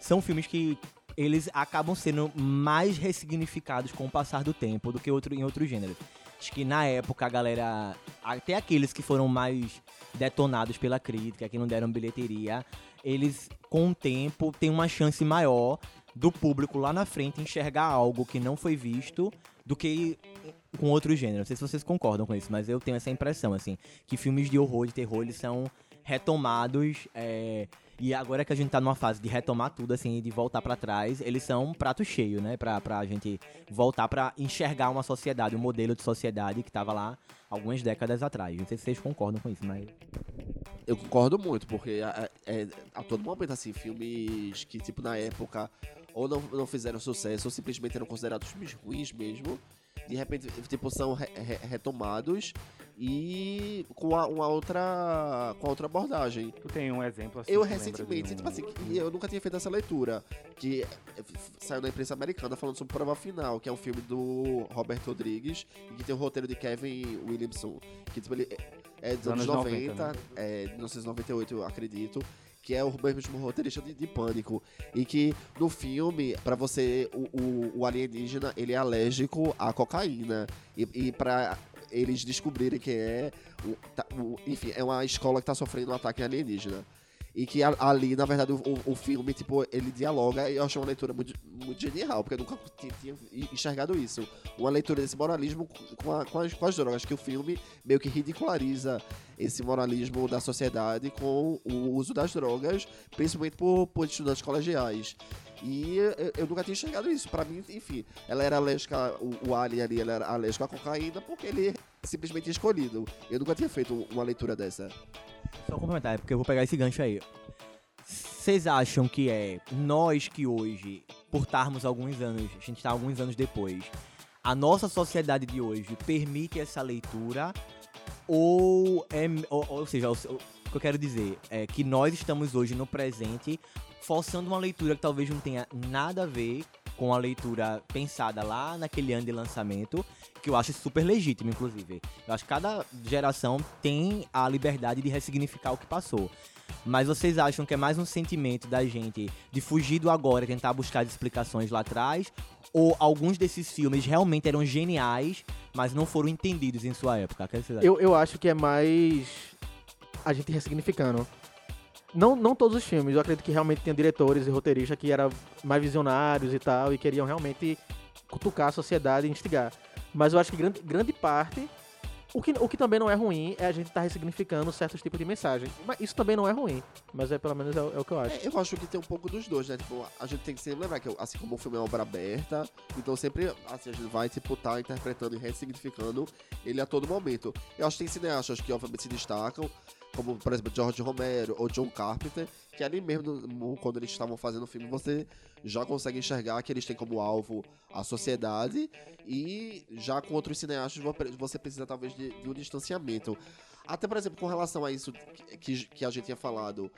são filmes que eles acabam sendo mais ressignificados com o passar do tempo do que outro, em outros gêneros. Acho que na época a galera, até aqueles que foram mais detonados pela crítica, que não deram bilheteria, eles com o tempo têm uma chance maior do público lá na frente enxergar algo que não foi visto do que com outro gênero. Não sei se vocês concordam com isso, mas eu tenho essa impressão, assim, que filmes de horror, de terror, eles são retomados. É, e agora que a gente tá numa fase de retomar tudo, assim, de voltar para trás, eles são um prato cheio, né? Pra, pra gente voltar para enxergar uma sociedade, um modelo de sociedade que tava lá algumas décadas atrás. Não sei se vocês concordam com isso, mas. Eu concordo muito, porque a, é, a todo momento, assim, filmes que, tipo, na época ou não, não fizeram sucesso, ou simplesmente eram considerados filmes ruins mesmo, de repente, tipo, são re, re, retomados e com uma, uma, outra com outra abordagem. Tu tem um exemplo assim? Eu recentemente, um... tipo assim, eu nunca tinha feito essa leitura, que é, saiu na imprensa americana falando sobre Prova Final, que é um filme do Robert Rodrigues e que tem o roteiro de Kevin Williamson, que tipo, ele é dos anos, anos 90, 90 né? é, 1998, eu acredito que é o mesmo roteirista de, de Pânico. E que no filme, para você, o, o, o, alienígena, ele é alérgico à cocaína. E, e para eles descobrirem quem é. o- tá- o- enfim, é uma escola que tá sofrendo um ataque alienígena. E que ali, na verdade, o, o- filme, tipo, ele dialoga e eu achei uma leitura muito, muito genial, porque eu nunca ti- tinha enxergado isso. Uma leitura desse moralismo com, a- com as, com as drogas, que o filme meio que ridiculariza esse moralismo da sociedade com o uso das drogas, principalmente por, por estudantes colegiais. E eu, nunca tinha enxergado isso. Pra mim, enfim, ela era alérgica, o, o Alien ali, ela era alérgico à cocaína porque ele simplesmente escolhido. Eu nunca tinha feito uma leitura dessa. Só complementar, porque eu vou pegar esse gancho aí. Vocês acham que é nós que hoje, por estarmos alguns anos, a gente está alguns anos depois, a nossa sociedade de hoje permite essa leitura? Ou, é, ou, ou seja, o que eu quero dizer é que nós estamos hoje no presente forçando uma leitura que talvez não tenha nada a ver com a leitura pensada lá naquele ano de lançamento, que eu acho super legítimo, inclusive. Eu acho que cada geração tem a liberdade de ressignificar o que passou. Mas vocês acham que é mais um sentimento da gente de fugir do agora e tentar buscar explicações lá atrás? Ou alguns desses filmes realmente eram geniais, mas não foram entendidos em sua época? Acham? Eu, eu acho que é mais a gente ressignificando. Não, não todos os filmes, eu acredito que realmente tinha diretores e roteiristas que eram mais visionários e tal, e queriam realmente cutucar a sociedade e instigar. Mas eu acho que grande, grande parte. O que, o que também não é ruim é a gente estar ressignificando certos tipos de mensagem. Mas isso também não é ruim. Mas é pelo menos é, o- é o que eu acho. É, eu acho que tem um pouco dos dois, né? Tipo, a gente tem que sempre lembrar que, assim como o filme é uma obra aberta, então sempre assim, a gente vai, tipo, tá interpretando e ressignificando ele a todo momento. Eu acho que tem cineastas que, obviamente, se destacam, como, por exemplo, George Romero ou John Carpenter, que ali mesmo, quando eles estavam fazendo o filme, você já consegue enxergar que eles têm como alvo a sociedade e já com outros cineastas vo- você precisa, talvez, de, de um distanciamento. Até, por exemplo, com relação a isso que- que a gente tinha falado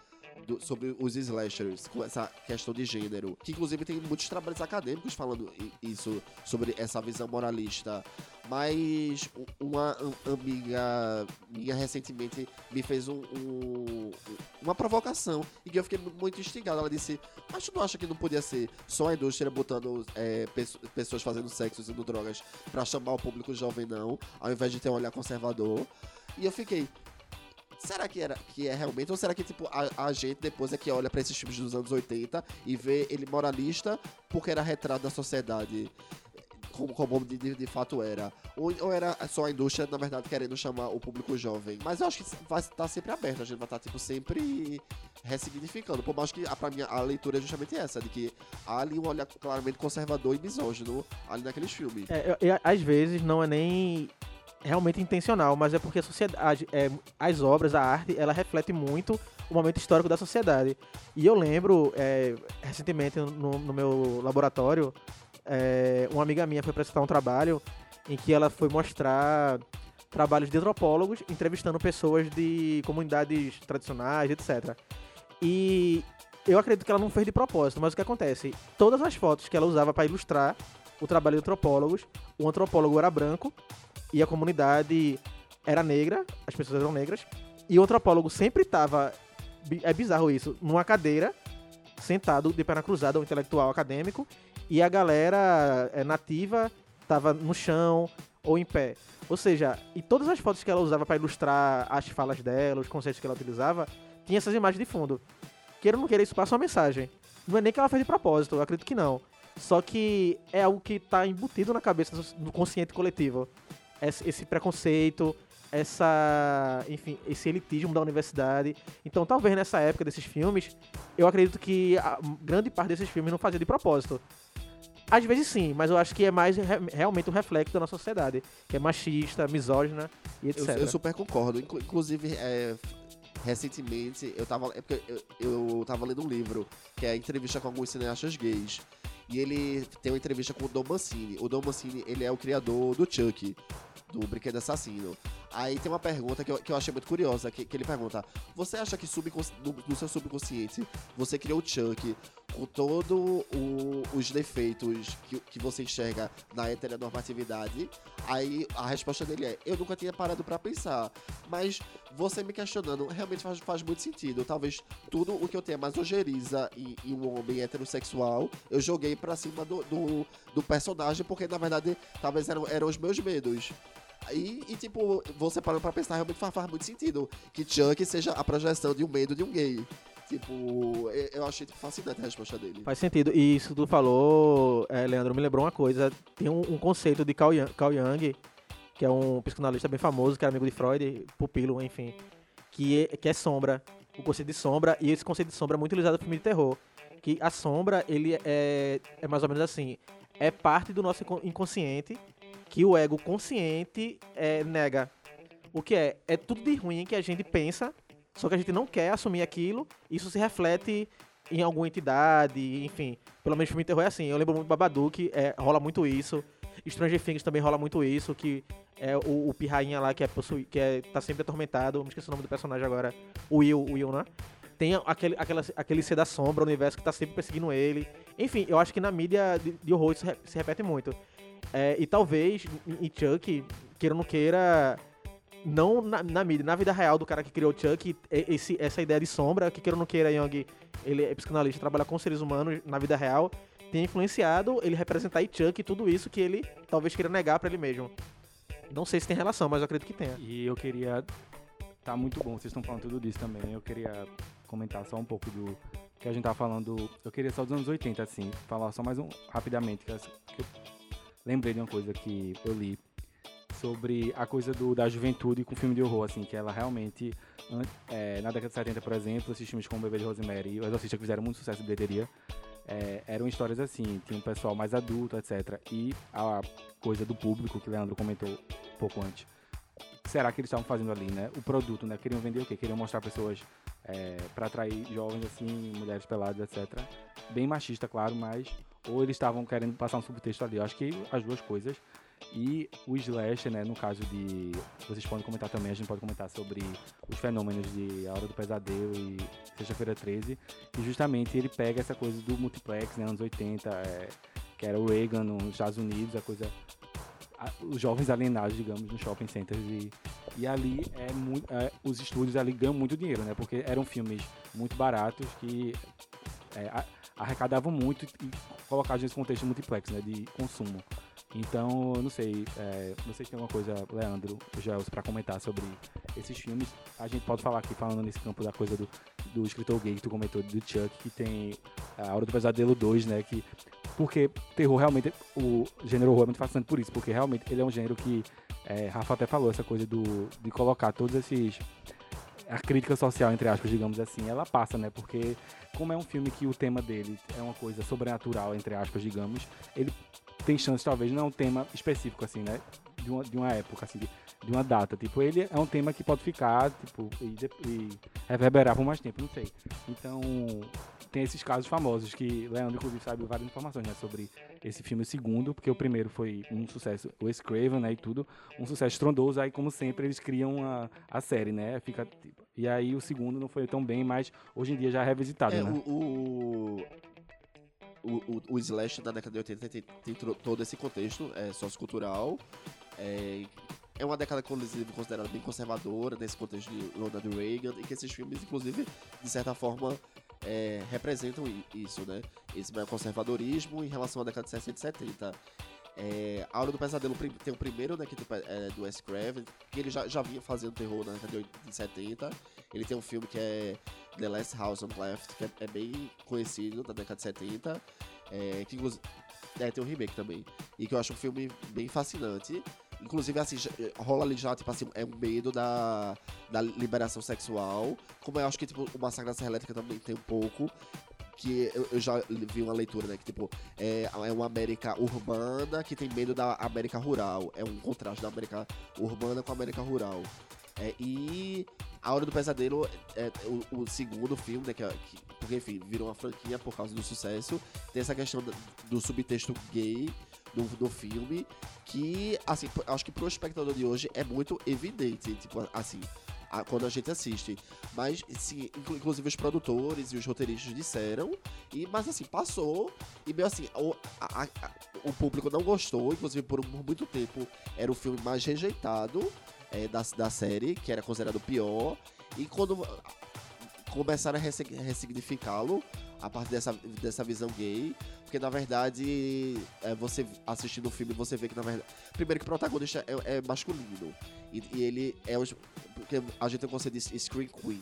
do- sobre os slashers, com essa questão de gênero, que inclusive tem muitos trabalhos acadêmicos falando isso, sobre essa visão moralista. Mas uma am- amiga minha recentemente me fez um, um- uma provocação e que eu fiquei mu- muito instigado. Ela disse: Mas tu não acha que não podia ser só a indústria botando é, pesso- pessoas fazendo sexo usando drogas pra chamar o público jovem, não, ao invés de ter um olhar conservador? E eu fiquei. Será que, era, que é realmente? Ou será que, tipo, a, a gente depois é que olha pra esses filmes dos anos 80 e vê ele moralista porque era retrato da sociedade como, como de, de, fato era? Ou, ou era só a indústria, na verdade, querendo chamar o público jovem? Mas eu acho que vai estar sempre aberto, a gente vai estar, tipo, sempre ressignificando. Por mais que, a, pra mim, a leitura é justamente essa, de que há ali um olhar claramente conservador e misógino ali naqueles filmes. É, eu- eu- às vezes não é nem realmente intencional, mas é porque a sociedade, é, as obras, a arte, ela reflete muito o momento histórico da sociedade. E eu lembro, é, recentemente no, no meu laboratório, é, uma amiga minha foi apresentar um trabalho em que ela foi mostrar trabalhos de antropólogos entrevistando pessoas de comunidades tradicionais, etc. E eu acredito que ela não fez de propósito, mas o que acontece? Todas as fotos que ela usava para ilustrar o trabalho de antropólogos, o antropólogo era branco e a comunidade era negra, as pessoas eram negras, e o antropólogo sempre estava, é bizarro isso, numa cadeira, sentado de perna cruzada, um intelectual acadêmico, e a galera é, nativa estava no chão ou em pé. Ou seja, e todas as fotos que ela usava para ilustrar as falas dela, os conceitos que ela utilizava, tinha essas imagens de fundo. Queira ou não queira, isso passa uma mensagem. Não é nem que ela fez de propósito, eu acredito que não. Só que é algo que tá embutido na cabeça do consciente coletivo. Esse, preconceito, essa, enfim, esse elitismo da universidade. Então, talvez nessa época desses filmes, eu acredito que a grande parte desses filmes não fazia de propósito. Às vezes sim, mas eu acho que é mais re- realmente um reflexo da nossa sociedade, que é machista, misógina e etc. Eu, eu super concordo. Inclu- inclusive, é, recentemente, eu tava, é porque eu, eu tava lendo um livro, que é a entrevista com alguns cineastas gays. E ele tem uma entrevista com o Dom Mancini. O Dom Mancini, ele é o criador do Chuck, do Brinquedo Assassino. Aí tem uma pergunta que eu, que eu achei muito curiosa, que, que ele pergunta, você acha que no, no seu subconsciente, você criou o Chuck com todos os defeitos que, que você enxerga na heteronormatividade? Aí a resposta dele é, eu nunca tinha parado pra pensar, mas você me questionando realmente faz, faz muito sentido. Talvez tudo o que eu tenha mais ojeriza em, em um homem heterossexual, eu joguei pra cima do, do, do personagem, porque na verdade talvez eram, eram os meus medos. E, e, tipo, você parando pra pensar, realmente faz, faz muito sentido que Chuck seja a projeção de um medo de um gay. Tipo, eu, achei tipo, fascinante a resposta dele. Faz sentido. E isso tu falou, é, Leandro, me lembrou uma coisa. Tem um, um conceito de Carl Jung, Carl Jung, que é um psicanalista bem famoso, que era amigo de Freud, pupilo, enfim, que é, que é sombra. O conceito de sombra, e esse conceito de sombra é muito utilizado no filme de terror. Que a sombra, ele é, é mais ou menos assim, é parte do nosso incon- inconsciente que o ego consciente é, nega. O que é? É tudo de ruim que a gente pensa, só que a gente não quer assumir aquilo, isso se reflete em alguma entidade, enfim. Pelo menos filme de terror é assim. Eu lembro muito Babadook, é, rola muito isso. Stranger Things também rola muito isso, que é o, o pirrainha lá que é possui, que é, tá sempre atormentado, me esqueci o nome do personagem agora. O Will, o Will, né? Tem aquele, aquela, aquele ser da sombra, o universo que tá sempre perseguindo ele. Enfim, eu acho que na mídia de, de horror isso se repete muito. É, e talvez em Chuck, queira ou não queira, não na, na mídia, na vida real do cara que criou Chuck, e- esse, essa ideia de sombra, que queira ou não queira, Young, ele é psicanalista, trabalha com seres humanos na vida real, tem influenciado ele representar em Chuck tudo isso que ele talvez queira negar pra ele mesmo. Não sei se tem relação, mas eu acredito que tenha. E eu queria. Tá muito bom, vocês estão falando tudo disso também. Eu queria comentar só um pouco do que a gente tava falando. Eu queria só dos anos 80, assim, falar só mais um rapidamente, que, assim, lembrei de uma coisa que eu li sobre a coisa do, da juventude com filme de horror, assim, que ela realmente, é, na década de 70, por exemplo, esses filmes como O Bebê de Rosemary e O Exorcista que fizeram muito sucesso de bilheteria, é, eram histórias assim, tinha um pessoal mais adulto, etc. E a coisa do público, que o Leandro comentou um pouco antes, será que eles estavam fazendo ali, né? O produto, né? Queriam vender o quê? Queriam mostrar pessoas é, para atrair jovens, assim, mulheres peladas, etc. Bem machista, claro, mas... Ou eles estavam querendo passar um subtexto ali. Eu acho que as duas coisas. E o Slash, né, no caso de... Vocês podem comentar também, a gente pode comentar sobre os fenômenos de A Hora do Pesadelo e Sexta-feira 13. E justamente ele pega essa coisa do multiplex, né, anos 80, é, que era o Reagan nos Estados Unidos, a coisa... os jovens alienados, digamos, nos shopping centers e, e ali é muito, é, os estúdios ali ganham muito dinheiro, né? Porque eram filmes muito baratos que é, arrecadavam muito e colocavam nesse contexto multiplex, né? De consumo. Então, não sei, é, vocês têm alguma coisa, Leandro, Gels, para comentar sobre esses filmes? A gente pode falar aqui, falando nesse campo da coisa do, do escritor gay que tu comentou, do Chuck, que tem a Hora do Pesadelo 2, né? Que, porque terror realmente, o gênero horror é muito fascinante por isso, porque realmente ele é um gênero que, é, Rafa até falou, essa coisa do, de colocar todos esses a crítica social, entre aspas, digamos assim, ela passa, né? Porque como é um filme que o tema dele é uma coisa sobrenatural, entre aspas, digamos, ele tem chance, talvez, não é um tema específico, assim, né? De uma, de uma época, assim, de, de uma data. Tipo, ele é um tema que pode ficar, tipo, e, e reverberar por mais tempo, não sei. Então, tem esses casos famosos que Leandro, inclusive, sabe várias informações, né? Sobre esse filme, o segundo, porque o primeiro foi um sucesso, o Wes Craven, né? E tudo, um sucesso estrondoso. Aí, como sempre, eles criam a, a série, né? Fica, e aí, o segundo não foi tão bem, mas hoje em dia já é revisitado, É, né? o, o, o, o, Slash da década de 80 tem, tem tro- todo esse contexto é, sociocultural. É, é uma década, inclusive, considerada bem conservadora nesse contexto de Ronald Reagan, e que esses filmes, inclusive, de certa forma, é, representam isso, né? Esse maior conservadorismo em relação à década de 60 e 70. É, a Hora do Pesadelo tem o primeiro, né, que tem, é, do Wes Craven, que ele já, já vinha fazendo terror na década de 80 de 70. Ele tem um filme que é The Last House on Left, que é, é bem conhecido da década de 70. É, que. É, tem um remake também. E que eu acho um filme bem fascinante. Inclusive, assim, já- rola ali já, tipo assim, é um medo da, da liberação sexual. Como eu acho que, tipo, o Massacre da Serra Elétrica também tem um pouco. Que eu, eu já vi uma leitura, né? Que, tipo, é, é uma América urbana que tem medo da América rural. É um contraste da América urbana com a América rural. É, e A Hora do Pesadelo é o, o segundo filme, né? Que, é- que- porque, enfim, virou uma franquia por causa do sucesso. Tem essa questão do subtexto gay do, do filme, que, assim, acho que pro espectador de hoje é muito evidente, tipo, assim, a- quando a gente assiste. Mas, sim, inclu- inclusive os produtores e os roteiristas disseram, e, mas assim, passou, e meio assim, o, a- a- o público não gostou, inclusive por, por muito tempo era o filme mais rejeitado é, da, da série, que era considerado o pior, e quando começaram a ressig- ressignificá-lo a partir dessa, dessa visão gay, Porque, na verdade, é, você assistindo o filme, você vê que, na verdade... Primeiro que o protagonista é, é masculino. E, e ele é... Os, porque a gente tem o conceito de Screen Queen.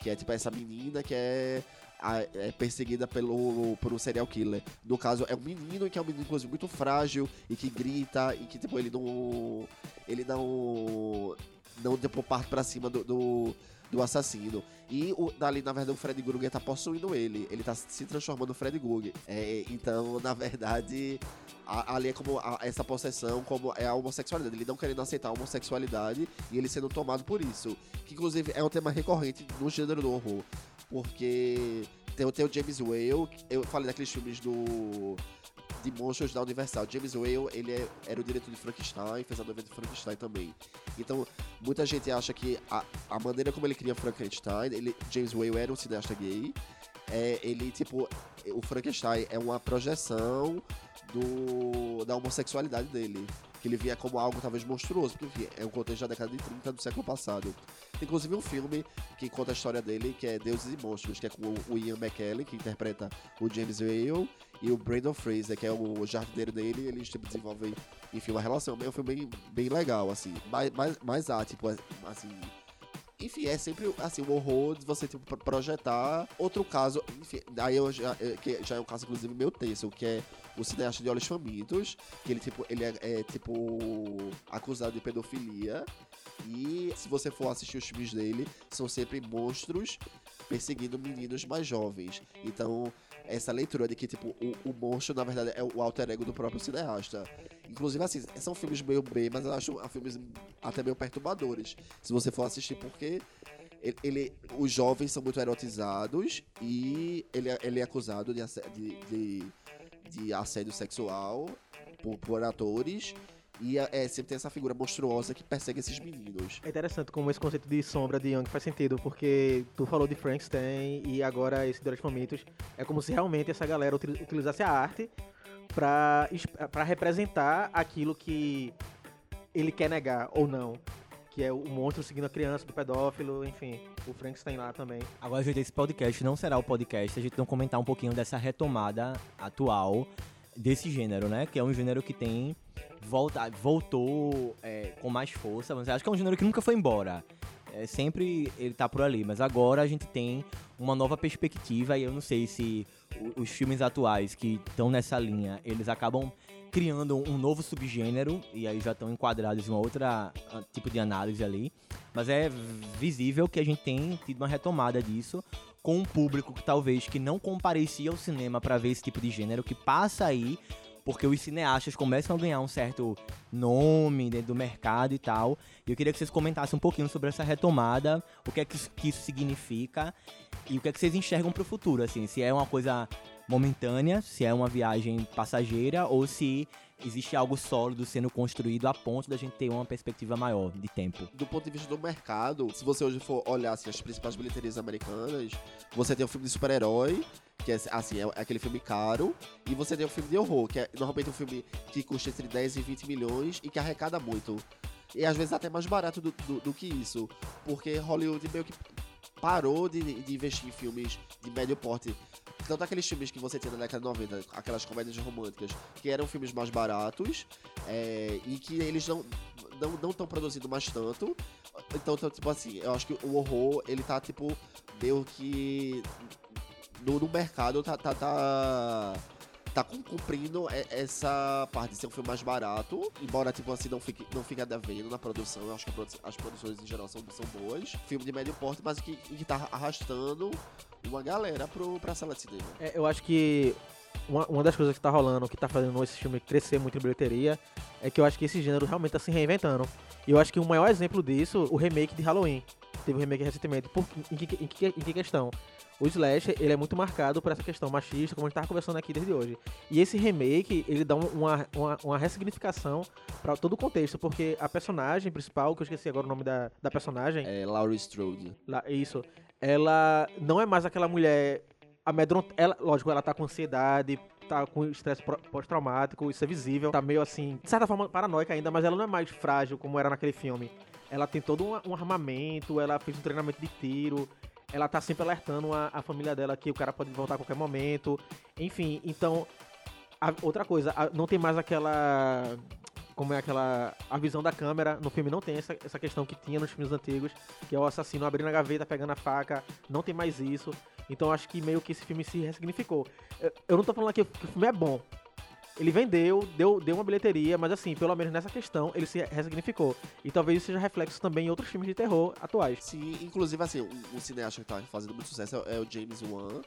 Que é, tipo, essa menina que é a- é perseguida pelo, por um serial killer. No caso, é um menino que é um menino, inclusive, muito frágil e que grita e que, tipo, ele não. Ele não. Não tipo, parte pra cima do, do, do assassino. E o, dali, na verdade, o Fred Krueger tá possuindo ele. Ele tá se transformando no Fred Krueger. É, então, na verdade, a- ali é como a- essa possessão, como é a homossexualidade. Ele não querendo aceitar a homossexualidade e ele sendo tomado por isso. Que, inclusive, é um tema recorrente no gênero do horror. Porque tem, tem o James Whale, eu falei daqueles filmes do de monstros da Universal. James Whale, ele é- era o diretor de Frankenstein, fez a novela de Frankenstein também. Então, muita gente acha que a, a maneira como ele cria Frankenstein, ele, James Whale era um cineasta gay. É, ele, tipo, o Frankenstein é uma projeção do, da homossexualidade dele. Que ele via como algo talvez monstruoso, porque enfim, é um contexto da década de 30 do século passado. Tem inclusive um filme que conta a história dele, que é Deuses e Monstros, que é com o Ian McKellen, que interpreta o James Whale, e o Brandon Fraser, que é o jardineiro dele, eles tipo, desenvolvem, enfim, uma relação. É um filme bem, bem legal, assim. Mais, mais, mais tipo, assim. Enfim, é sempre assim, um horror de você tipo, pro- projetar. Outro caso, enfim, daí eu já, é, que já é um caso, inclusive, meu texto, que é o cineasta de Olhos Famintos, que ele, tipo, ele é, é, tipo acusado de pedofilia. E se você for assistir os filmes dele, são sempre monstros perseguindo meninos mais jovens. Então, essa leitura de que, tipo, o, o monstro, na verdade, é o alter ego do próprio cineasta. Inclusive, assim, são filmes meio bem, mas eu acho filmes até meio perturbadores. Se você for assistir, porque ele, ele- os jovens são muito erotizados e ele, é- ele é acusado de, de, de, de assédio sexual por, por atores. E é, é, sempre tem essa figura monstruosa que persegue esses meninos. É interessante como esse conceito de sombra de Young faz sentido, porque tu falou de Frankenstein e agora esse Dois Momentos é como se realmente essa galera util- utilizasse a arte pra representar aquilo que ele quer negar ou não. Que é o monstro seguindo a criança, do pedófilo, enfim. O Frankenstein lá também. Agora, gente, esse podcast não será o podcast, a gente não comentar um pouquinho dessa retomada atual desse gênero, né? Que é um gênero que tem volta, voltou é, com mais força, mas acho que é um gênero que nunca foi embora. É, sempre ele tá por ali, mas agora a gente tem uma nova perspectiva e eu não sei se os filmes atuais que estão nessa linha, eles acabam criando um novo subgênero e aí já estão enquadrados em uma outra ah, tipo de análise ali. Mas é visível que a gente tem tido uma retomada disso com um público que talvez que não comparecia ao cinema para ver esse tipo de gênero, que passa aí porque os cineastas começam a ganhar um certo nome dentro do mercado e tal. E eu queria que vocês comentassem um pouquinho sobre essa retomada, o que é que isso, que isso significa e o que é que vocês enxergam para o futuro, assim, se é uma coisa momentânea, se é uma viagem passageira ou se existe algo sólido sendo construído a ponto da gente ter uma perspectiva maior de tempo. do ponto de vista do mercado, se você hoje for olhar assim, as principais bilheterias americanas, você tem um filme de super-herói, que é assim, é aquele filme caro, e você tem um filme de horror, que é normalmente um filme que custa entre 10 e 20 milhões e que arrecada muito. E às vezes até mais barato do, do, do que isso. Porque Hollywood meio que parou de, de investir em filmes de médio porte. Tanto aqueles filmes que você tinha na década de 90, aquelas comédias românticas, que eram filmes mais baratos, é, e que eles não não não estão produzindo mais tanto. Então, então, tipo assim, eu acho que o horror, ele tá, tipo, meio que no, no mercado tá, tá, tá, tá cum- cumprindo essa parte de ser um filme mais barato, embora, tipo assim, não fique, não fique devendo na produção, eu acho que produ- as produções em geral são, são boas. Filme de médio porte, mas que, que tá arrastando uma galera pro, pra sala de cinema. É, eu acho que uma, uma das coisas que tá rolando, que tá fazendo esse filme crescer muito em bilheteria, é que eu acho que esse gênero realmente tá se reinventando. E eu acho que o maior exemplo disso, o remake de Halloween. Teve um remake recentemente. Por, em, que, em, que, em que questão? O Slash, ele é muito marcado por essa questão machista, como a gente tava conversando aqui desde hoje. E esse remake, ele dá um- uma, uma, uma ressignificação pra todo o contexto, porque a personagem principal, que eu esqueci agora o nome da, da personagem, É Laurie Strode. Lá- isso. Ela não é mais aquela mulher amedrontada. Ela, lógico, ela tá com ansiedade, tá com estresse pós-traumático, isso é visível. Tá meio assim, de certa forma, paranoica ainda, mas ela não é mais frágil como era naquele filme. Ela tem todo um, um armamento, ela fez um treinamento de tiro. Ela tá sempre alertando a, a família dela que o cara pode voltar a qualquer momento. Enfim, então a- outra coisa, a- não tem mais aquela. Como é aquela. A visão da câmera no filme não tem essa, essa questão que tinha nos filmes antigos, que é o assassino abrindo a gaveta, pegando a faca. Não tem mais isso. Então acho que meio que esse filme se ressignificou. Eu, eu não tô falando aqui que o filme é bom. Ele vendeu, deu, deu uma bilheteria, mas assim, pelo menos nessa questão, ele se ressignificou. E talvez isso seja reflexo também em outros filmes de terror atuais. Sim, inclusive, assim, um, um cineasta que tá fazendo muito sucesso é, é o James Wan.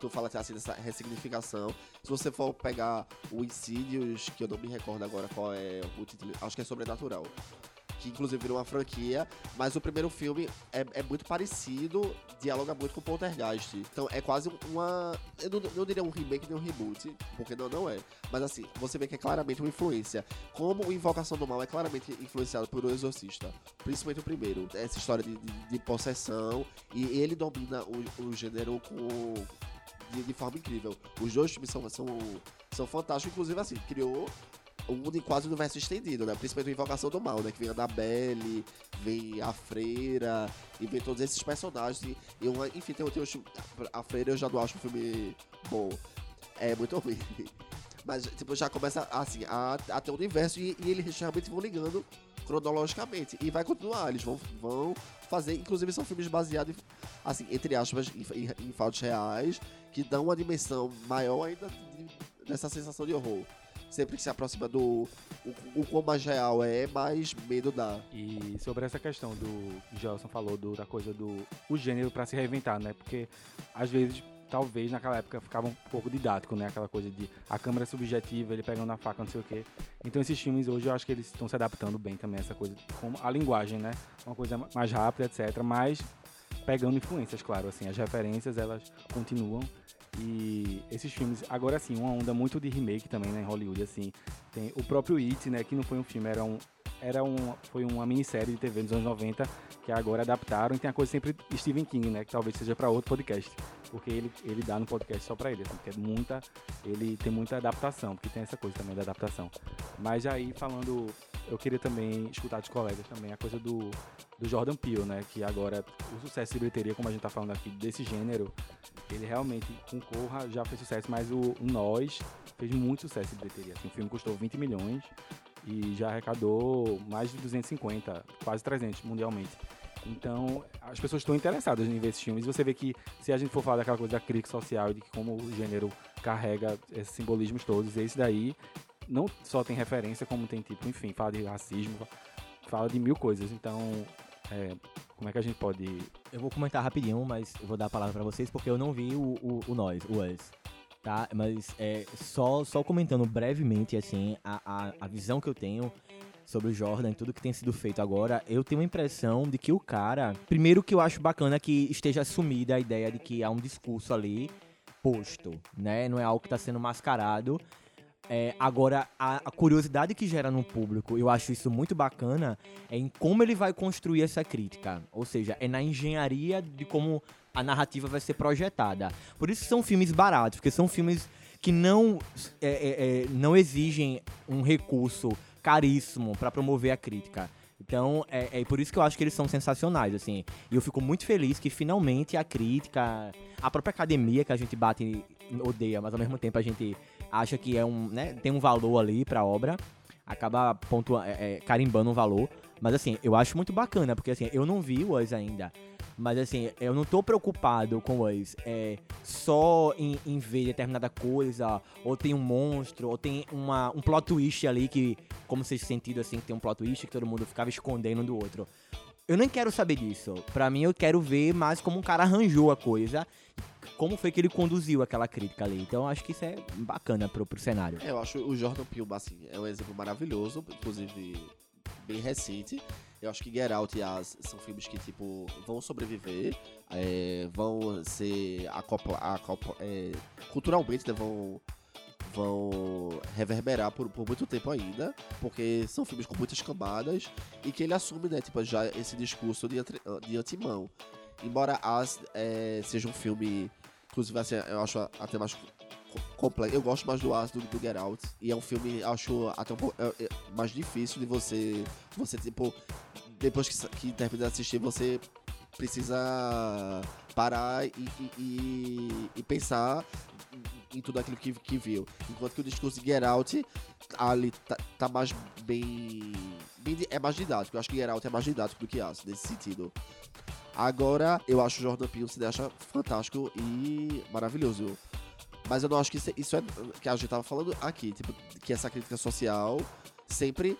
Tu fala assim, dessa ressignificação. Se você for pegar o Insidious, que eu não me recordo agora qual é o título, acho que é Sobrenatural. Que inclusive virou uma franquia, mas o primeiro filme é, é muito parecido, dialoga muito com Poltergeist. Então é quase uma. Eu não, não diria um remake nem um reboot, porque não, não é. Mas assim, você vê que é claramente uma influência. Como o Invocação do Mal é claramente influenciado por O Exorcista. Principalmente o primeiro. Essa história de, de, de possessão. E ele domina o, o gênero com. De, de forma incrível. Os dois filmes são, são, são fantásticos, inclusive assim, criou um de quase universo estendido, né? Principalmente o Invocação do Mal, né? Que vem a Annabelle, vem a Freira, e vem todos esses personagens. E, e uma, enfim, tem, tem os, a Freira eu já não acho um filme bom. É muito ruim. Mas, tipo, já começa, assim, a, a ter um universo e, e eles realmente vão ligando cronologicamente. E vai continuar, eles vão, vão fazer, inclusive são filmes baseados, em, assim, entre aspas, em, em, em fatos reais, que dão uma dimensão maior ainda de- dessa sensação de horror. Sempre que se aproxima do. O, o quão mais real é, mais medo dá. E sobre essa questão do que Gelson falou do, da coisa do o gênero pra se reinventar, né? Porque às vezes, talvez naquela época ficava um pouco didático, né? Aquela coisa de a câmera subjetiva, ele pegando a faca, não sei o quê. Então esses filmes hoje eu acho que eles estão se adaptando bem também a essa coisa como a linguagem, né? Uma coisa mais rápida, etc, mas pegando influências, claro, assim, as referências elas continuam e esses filmes, agora sim, uma onda muito de remake também, né, em Hollywood, assim. Tem o próprio It, né, que não foi um filme, era um era um, foi uma minissérie de TV nos anos 90 que agora adaptaram e tem a coisa sempre Stephen King, né, que talvez seja para outro podcast, porque ele, ele dá no podcast só para ele, assim, porque é muita, ele tem muita adaptação, porque tem essa coisa também da adaptação. Mas aí falando, eu queria também escutar dos colegas também a coisa do, do Jordan Peele, né, que agora o sucesso de bilheteria, como a gente tá falando aqui, desse gênero, ele realmente com Corra já fez sucesso, mas o, o Nós fez muito sucesso de bilheteria. Assim, o filme custou 20 milhões e já arrecadou mais de 250, quase 300 mundialmente. Então, as pessoas estão interessadas em ver esses filmes. Você vê que, se a gente for falar daquela coisa da crítica social de como o gênero carrega esses simbolismos todos, esse daí não só tem referência, como tem tipo, enfim, fala de racismo, fala de mil coisas. Então, é, como é que a gente pode Eu vou comentar rapidinho, mas eu vou dar a palavra pra vocês porque eu não vi o, o, o Nós, o Us. Tá? Mas é, só, só comentando brevemente, assim, a, a, a visão que eu tenho sobre o Jordan e tudo que tem sido feito agora, eu tenho a impressão de que o cara. Primeiro que eu acho bacana que esteja assumida a ideia de que há um discurso ali posto, né? Não é algo que tá sendo mascarado. É, agora, a, a curiosidade que gera no público, eu acho isso muito bacana, é em como ele vai construir essa crítica. Ou seja, é na engenharia de como a narrativa vai ser projetada. Por isso são filmes baratos, porque são filmes que não, é, é, é, não exigem um recurso caríssimo para promover a crítica. Então, é, é por isso que eu acho que eles são sensacionais, assim. E eu fico muito feliz que finalmente a crítica, a própria academia que a gente bate odeia, mas ao mesmo tempo a gente acha que é um, né, tem um valor ali pra obra, acaba pontua, é, é, carimbando um valor. Mas assim, eu acho muito bacana, porque assim, eu não vi o Us ainda. Mas assim, eu não tô preocupado com o Us é, só em, em ver determinada coisa, ou tem um monstro, ou tem uma, um plot twist ali que, como vocês sentido assim, que tem um plot twist que todo mundo ficava escondendo um do outro. Eu nem quero saber disso. Pra mim, eu quero ver mais como um cara arranjou a coisa, como foi que ele conduziu aquela crítica ali. Então, acho que isso é bacana pro, pro cenário. É, eu acho o Jordan Peele, assim, é um exemplo maravilhoso, inclusive bem recente. Eu acho que Get Out e As são filmes que, tipo, vão sobreviver, é, vão ser é, culturalmente, né, vão, vão reverberar por, por muito tempo ainda, porque são filmes com muitas camadas e que ele assume, né, tipo, já esse discurso de, de antemão. Embora As é, seja um filme, inclusive, assim, eu acho até mais co- complexo. Eu gosto mais do As do, Get Out. E é um filme, acho até um pouco é- é mais difícil de você. Você, tipo, depois que, que termina de assistir, você precisa parar e, e- e- e pensar em tudo aquilo que, que viu. Enquanto que o discurso de Get Out ali tá, tá mais bem, bem É mais didático. Eu acho que Get Out é mais didático do que As, nesse sentido. Agora, eu acho o Jordan Peele um cineasta fantástico e maravilhoso. Mas eu não acho que isso é, isso é que a gente tava falando aqui, tipo, que essa crítica social sempre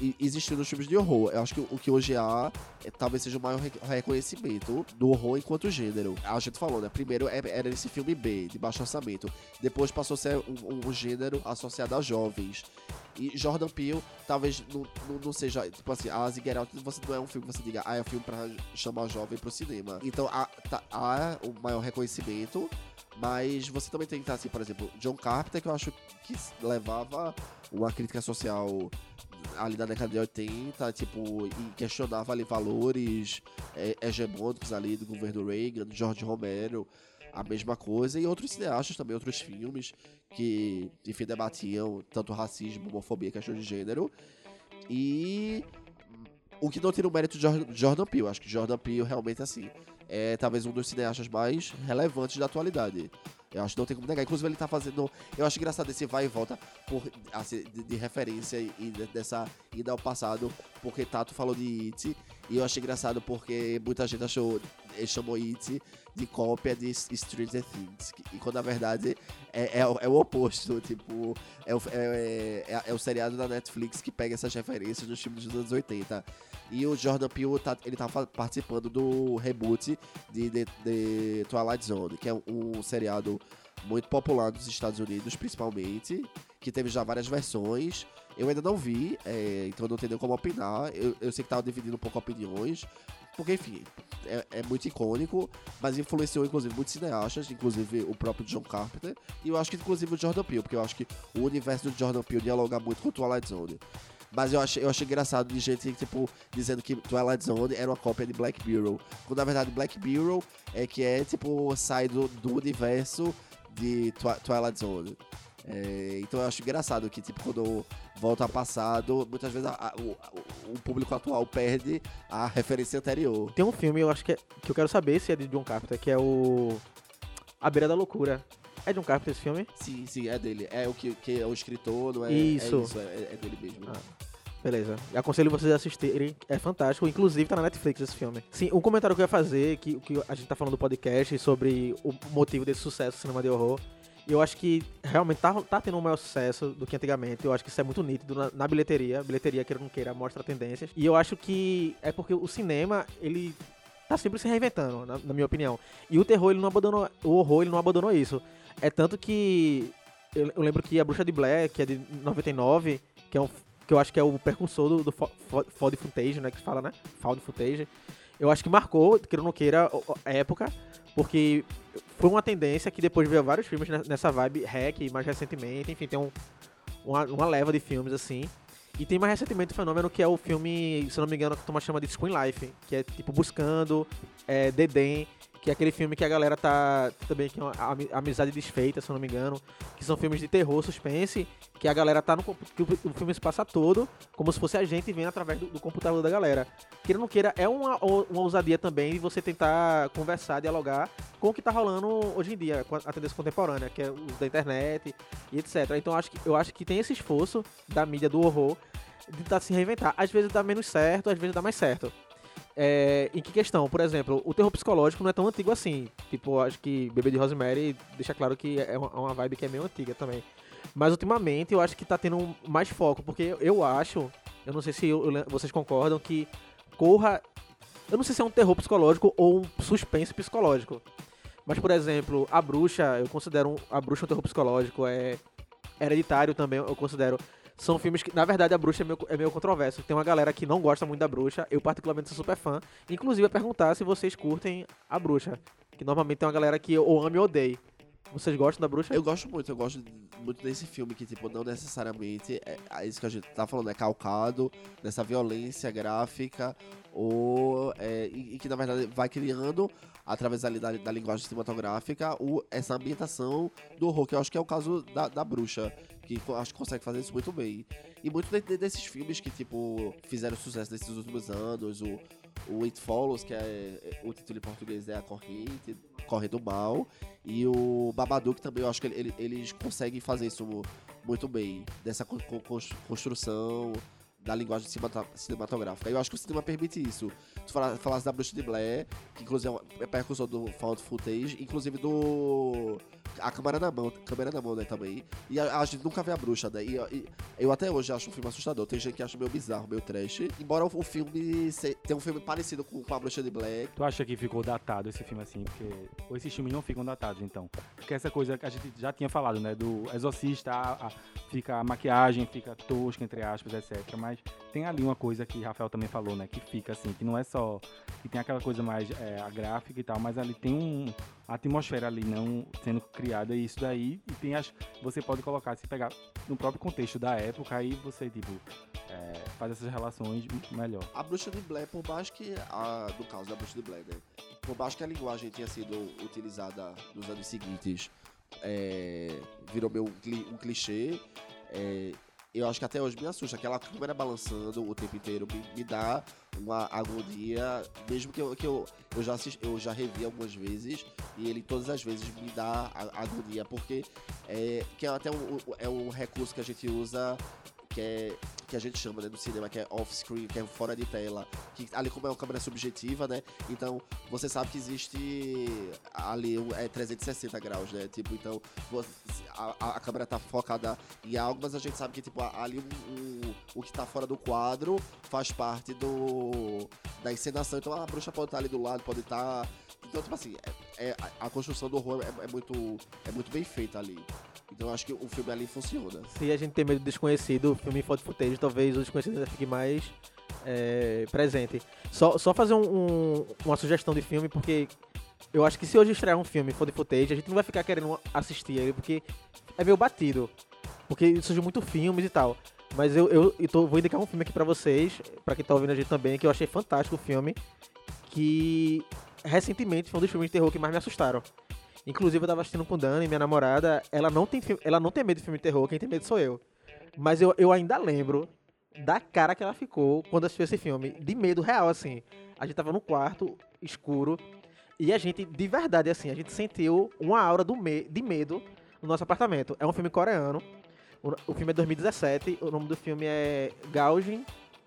e- existiu nos filmes de horror. Eu acho que o que hoje há é, talvez seja o maior re- reconhecimento do horror enquanto gênero. A gente falou, né? Primeiro é- era esse filme B, de baixo orçamento. Depois passou a ser um, um gênero associado a jovens. E Jordan Peele talvez não, não, não seja, tipo assim, a Get Out você não é um filme que você diga, ah, é um filme pra chamar jovem pro cinema. Então há, tá- há o maior reconhecimento, mas você também tem que estar assim, por exemplo, John Carpenter, que eu acho que levava uma crítica social ali da década de 80, tipo, questionava ali valores é, hegemônicos ali do governo Reagan, George Romero, a mesma coisa, e outros cineastas também, outros filmes que, enfim, debatiam tanto racismo, homofobia, questão de gênero. E o que não tira o mérito de Jor- Jordan Peele, acho que Jordan Peele realmente, assim, é talvez um dos cineastas mais relevantes da atualidade. Eu acho que não tem como negar. Inclusive, ele tá fazendo. Eu acho engraçado esse vai e volta por, assim, de, de referência e, de- dessa ida ao passado, porque Tato falou de It. E eu achei engraçado porque muita gente achou. Chamou It de cópia de Stranger Things. E quando na verdade é, é, é o oposto. Tipo, é o, é, é, é o seriado da Netflix que pega essas referências nos filmes dos anos 80. E o Jordan Peele tá, ele tá participando do reboot de, de, de Twilight Zone, que é um, seriado muito popular nos Estados Unidos, principalmente, que teve já várias versões. Eu ainda não vi, é, então não tenho como opinar. Eu, eu sei que tava dividindo um pouco opiniões, porque, enfim, é, é muito icônico, mas influenciou, inclusive, muitos cineastas, inclusive o próprio John Carpenter, e eu acho que, inclusive, o Jordan Peele, porque eu acho que o universo do Jordan Peele dialoga muito com o Twilight Zone. Mas eu achei, eu achei engraçado de gente, tipo, dizendo que Twilight Zone era uma cópia de Black Mirror. Quando na verdade Black Mirror é que é, tipo, sai do, do universo de Twi- Twilight Zone. É, então eu acho engraçado que, tipo, quando volta ao passado, muitas vezes a- a- o, o- público atual perde a referência anterior. Tem um filme, eu acho que, é- que eu quero saber se é de John Carpenter, que é o. A Beira da Loucura. É John Carpenter esse filme? Sim, sim, é dele. É o que, que é o escritor, não é? Isso. É, isso, é, é dele mesmo. Ah. Beleza. E aconselho vocês a assistirem. É fantástico. Inclusive tá na Netflix esse filme. Sim, um comentário que eu ia fazer, que, que a gente tá falando do podcast sobre o motivo desse sucesso do cinema de horror. Eu acho que realmente tá, tá tendo um maior sucesso do que antigamente. Eu acho que isso é muito nítido na, na bilheteria. Bilheteria, queira ou não queira, mostra tendências. E eu acho que é porque o cinema, ele tá sempre se reinventando, na, na minha opinião. E o terror, ele não abandonou. O horror, ele não abandonou isso. É tanto que. Eu, eu lembro que a Bruxa de Blair, que é de 99, que é um que eu acho que é o precursor do, do fo- fo- found footage, né, que fala, né? Found footage. Eu acho que marcou, queira ou não queira, a época, porque foi uma tendência que depois veio vários filmes ne- nessa vibe hack, mais recentemente, enfim, tem um, uma, uma leva de filmes assim. E tem mais recentemente o fenômeno que é o filme, se eu não me engano, que a turma chama de Screen Life, que é tipo Buscando, é, Dedém, que é aquele filme que a galera tá também, que é uma ami- amizade desfeita, se eu não me engano, que são filmes de terror, suspense, que a galera tá no que o, filme se passa todo como se fosse a gente vendo através do, do computador da galera. Queira ou não queira, é uma, uma ousadia também de você tentar conversar, dialogar com o que tá rolando hoje em dia, com a tendência contemporânea, que é o da internet e etc. Então acho que, eu acho que tem esse esforço da mídia do horror de tentar se reinventar. Às vezes dá menos certo, às vezes dá mais certo. É, em que questão? Por exemplo, o terror psicológico não é tão antigo assim. Tipo, acho que Bebê de Rosemary deixa claro que é uma, é uma vibe que é meio antiga também. Mas ultimamente eu acho que tá tendo mais foco, porque eu, acho, eu não sei se eu- vocês concordam, que Corra. Eu não sei se é um terror psicológico ou um suspense psicológico. Mas, por exemplo, A Bruxa, eu considero um- A Bruxa um terror psicológico. É Hereditário também, eu considero. São filmes que, na verdade, A Bruxa é meio, é meio controverso. Tem uma galera que não gosta muito da Bruxa. Eu, particularmente, sou super fã. Inclusive, ia perguntar se vocês curtem A Bruxa. Que normalmente tem uma galera que ou ama ou odeia. Vocês gostam da Bruxa? Eu gosto muito, eu gosto muito desse filme que, tipo, não necessariamente é, é isso que a gente tá falando, é calcado nessa violência gráfica, ou é, e, e que na verdade vai criando, através ali da, da linguagem cinematográfica, o, essa ambientação do horror, que eu acho que é o caso da, da bruxa, que acho que consegue fazer isso muito bem. E muito de- de- desses filmes que, tipo, fizeram sucesso nesses últimos anos, o, o It Follows, que é, é- o título em português é A Corrente, correndo mal. E o Babadook também, eu acho que ele- ele- eles conseguem fazer isso muito bem. Dessa co- co- cons- construção da linguagem cinematográfica. Eu acho que o cinema permite isso. Tu fala, falasse da Bruxa de Blair, que inclusive é é percussão do Found Footage, inclusive do... A câmera na mão, câmera na mão, né, também. E a, a gente nunca vê a bruxa, né? E, e eu até hoje acho um filme assustador. Tem gente que acha meio bizarro, meio trash. Embora o, o filme tenha um filme parecido com, com a Bruxa de Blair, Tu acha que ficou datado esse filme assim? Porque ou esses filmes não ficam datados, então. Porque essa coisa que a gente já tinha falado, né? Do exorcista, a- a- fica a maquiagem, fica tosca, entre aspas, etc. Mas tem ali uma coisa que Rafael também falou, né? Que fica assim, que não é só. Que tem aquela coisa mais é, a gráfica e tal, mas ali tem um. A atmosfera ali não sendo criada isso daí. E tem as. Você pode colocar, se pegar no próprio contexto da época, aí você, tipo, é, faz essas relações melhor. A Bruxa de Blair, por mais que, a, no caso da Bruxa de Blair, né? Por mais que a linguagem tenha sido utilizada nos anos seguintes, é, virou cli- um clichê, é, eu acho que até hoje me assusta. Aquela câmera balançando o tempo inteiro me, me dá uma agonia, mesmo que eu, que eu, eu, já assisti, eu já revi algumas vezes, e ele todas as vezes me dá a- agonia, porque é, que é até um- é um recurso que a gente usa que é que a gente chama né, no cinema, que é off-screen, que é fora de tela, que ali como é uma câmera subjetiva, né? Então você sabe que existe ali é 360 graus, né? Tipo, então a, a- câmera tá focada em algo, mas a gente sabe que tipo ali um- um- o que tá fora do quadro faz parte do da encenação. Então a bruxa pode estar ali do lado, pode estar então tipo assim é, é- a construção do horror é, é muito é muito bem feita ali. Então eu acho que o filme ali funciona. Se a gente tem medo do desconhecido, o filme Foto Footage, talvez o desconhecido fique mais é, presente. Só, só fazer um- um- uma sugestão de filme, porque eu acho que se hoje estrear um filme Foto Footage, a gente não vai ficar querendo assistir ele, porque é meio batido. Porque surgiu muito filmes e tal. Mas eu, eu, eu tô- vou indicar um filme aqui pra vocês, pra quem tá ouvindo a gente também, que eu achei fantástico o filme, que recentemente foi um dos filmes de terror que mais me assustaram. Inclusive eu tava assistindo com Dani, minha namorada, ela não tem, ela não tem medo de filme de terror, quem tem medo sou eu. Mas eu, eu ainda lembro da cara que ela ficou quando assistiu esse filme, de medo real, assim. A gente tava no quarto, escuro, e a gente, de verdade, assim, a gente sentiu uma aura do me de medo no nosso apartamento. É um filme coreano, o, o filme é 2017, o nome do filme é Gaujin,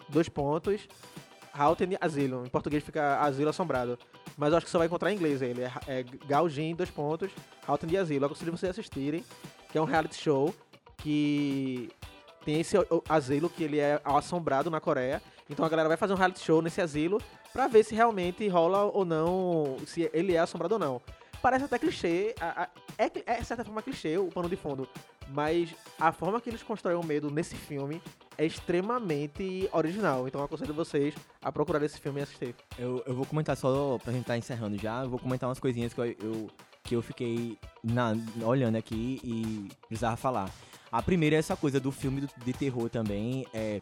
dois pontos, Haunted Asylum. Em português fica Asilo Assombrado. Mas eu acho que só vai encontrar em inglês ele. É, é Gaujin, dois pontos, Haunted Asilo. Eu aconselho vocês assistirem, que é um reality show que tem esse asilo que ele é assombrado na Coreia. Então a galera vai fazer um reality show nesse asilo pra ver se realmente rola ou não, se ele é assombrado ou não. Parece até clichê, é, é de certa forma clichê o pano de fundo, mas a forma que eles constroem o medo nesse filme é extremamente original. Então eu aconselho vocês a procurar esse filme e assistir. Eu, eu vou comentar só pra gente tá encerrando já, eu vou comentar umas coisinhas que eu, eu- que eu fiquei na- olhando aqui e precisava falar. A primeira é essa coisa do filme de terror também. É,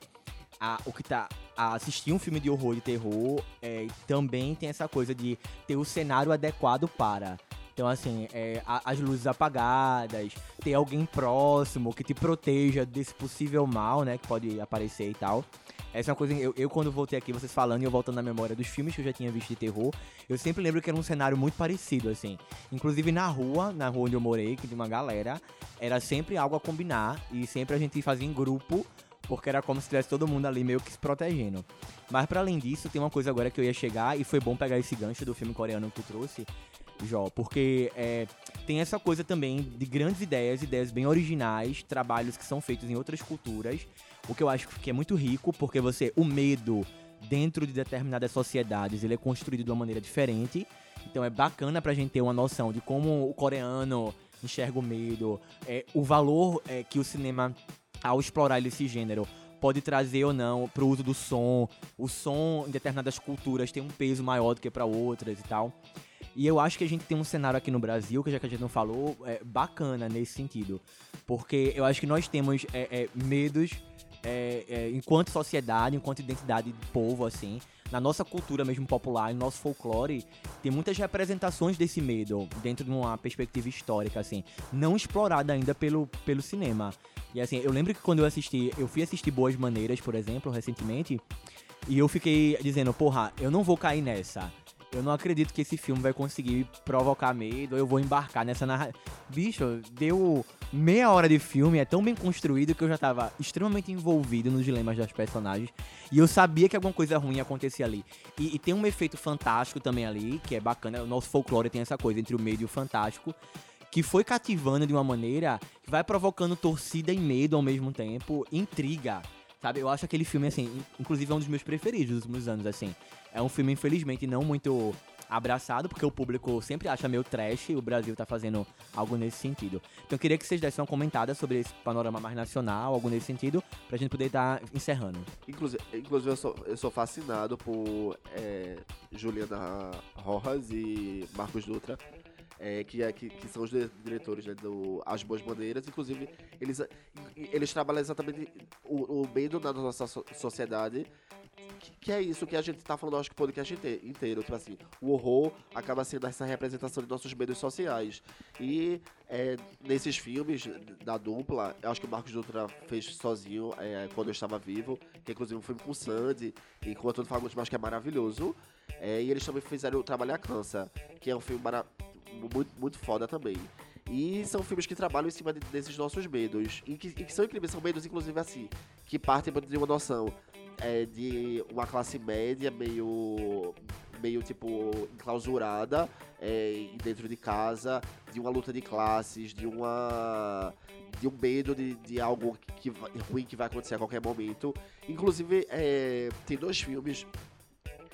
a- o que tá. a assistir um filme de horror de terror é, também tem essa coisa de ter o cenário adequado para. Então, assim, é, a- as luzes apagadas, ter alguém próximo que te proteja desse possível mal, né? Que pode aparecer e tal. Essa é uma coisa. Eu, eu, quando voltei aqui, vocês falando e eu voltando na memória dos filmes que eu já tinha visto de terror, eu sempre lembro que era um cenário muito parecido, assim. Inclusive na rua, na rua onde eu morei, que de uma galera, era sempre algo a combinar e sempre a gente fazia em grupo, porque era como se tivesse todo mundo ali meio que se protegendo. Mas para além disso, tem uma coisa agora que eu ia chegar e foi bom pegar esse gancho do filme coreano que tu trouxe, Jó, porque é, tem essa coisa também de grandes ideias, ideias bem originais, trabalhos que são feitos em outras culturas, o que eu acho que é muito rico, porque você, o medo dentro de determinadas sociedades, ele é construído de uma maneira diferente. Então é bacana pra gente ter uma noção de como o coreano enxerga o medo, é, o valor é, que o cinema, ao explorar esse gênero, pode trazer ou não pro uso do som. O som em determinadas culturas tem um peso maior do que para outras e tal. E eu acho que a gente tem um cenário aqui no Brasil, que já que a gente não falou, é bacana nesse sentido. Porque eu acho que nós temos é, é, medos é, é, enquanto sociedade, enquanto identidade de povo, assim. Na nossa cultura mesmo popular, no nosso folclore, tem muitas representações desse medo dentro de uma perspectiva histórica, assim. Não explorada ainda pelo, pelo cinema. E assim, eu lembro que quando eu assisti, eu fui assistir Boas Maneiras, por exemplo, recentemente, e eu fiquei dizendo, porra, eu não vou cair nessa. Eu não acredito que esse filme vai conseguir provocar medo, eu vou embarcar nessa narrativa. Bicho, deu meia hora de filme, é tão bem construído que eu já tava extremamente envolvido nos dilemas das personagens. E eu sabia que alguma coisa ruim ia acontecer ali. E, e tem um efeito fantástico também ali, que é bacana. O nosso folclore tem essa coisa entre o medo e o fantástico que foi cativando de uma maneira que vai provocando torcida e medo ao mesmo tempo, intriga. Sabe, eu acho aquele filme, assim, inclusive é um dos meus preferidos dos últimos anos, assim. É um filme, infelizmente, não muito abraçado, porque o público sempre acha meio trash e o Brasil tá fazendo algo nesse sentido. Então eu queria que vocês dessem uma comentada sobre esse panorama mais nacional, algo nesse sentido, pra gente poder estar encerrando. Inclusive, inclusive eu, sou, eu sou fascinado por é, Juliana Rojas e Marcos Dutra. É, que, é, que, que, são os diretores né, do As Boas Bandeiras. Inclusive, eles, eles trabalham exatamente o, o medo da nossa sociedade que, que, é isso que a gente tá falando, acho que o podcast inteiro. Tipo assim, o horror acaba sendo essa representação de nossos medos sociais. E é, nesses filmes da dupla, acho que o Marcos Dutra fez sozinho é, quando eu estava vivo, que inclusive um filme com Sandy, e com o Fagundes, mas que é maravilhoso. É, e eles também fizeram o Trabalho a Cansa, que é um filme muito, muito foda também. E são filmes que trabalham em cima de, desses nossos medos. E que, e que, são incríveis, são medos, inclusive, assim, que partem de uma noção é, de uma classe média meio meio tipo enclausurada é, dentro de casa, de uma luta de classes, de uma de um medo de, de algo que, ruim que vai acontecer a qualquer momento. Inclusive, é, tem dois filmes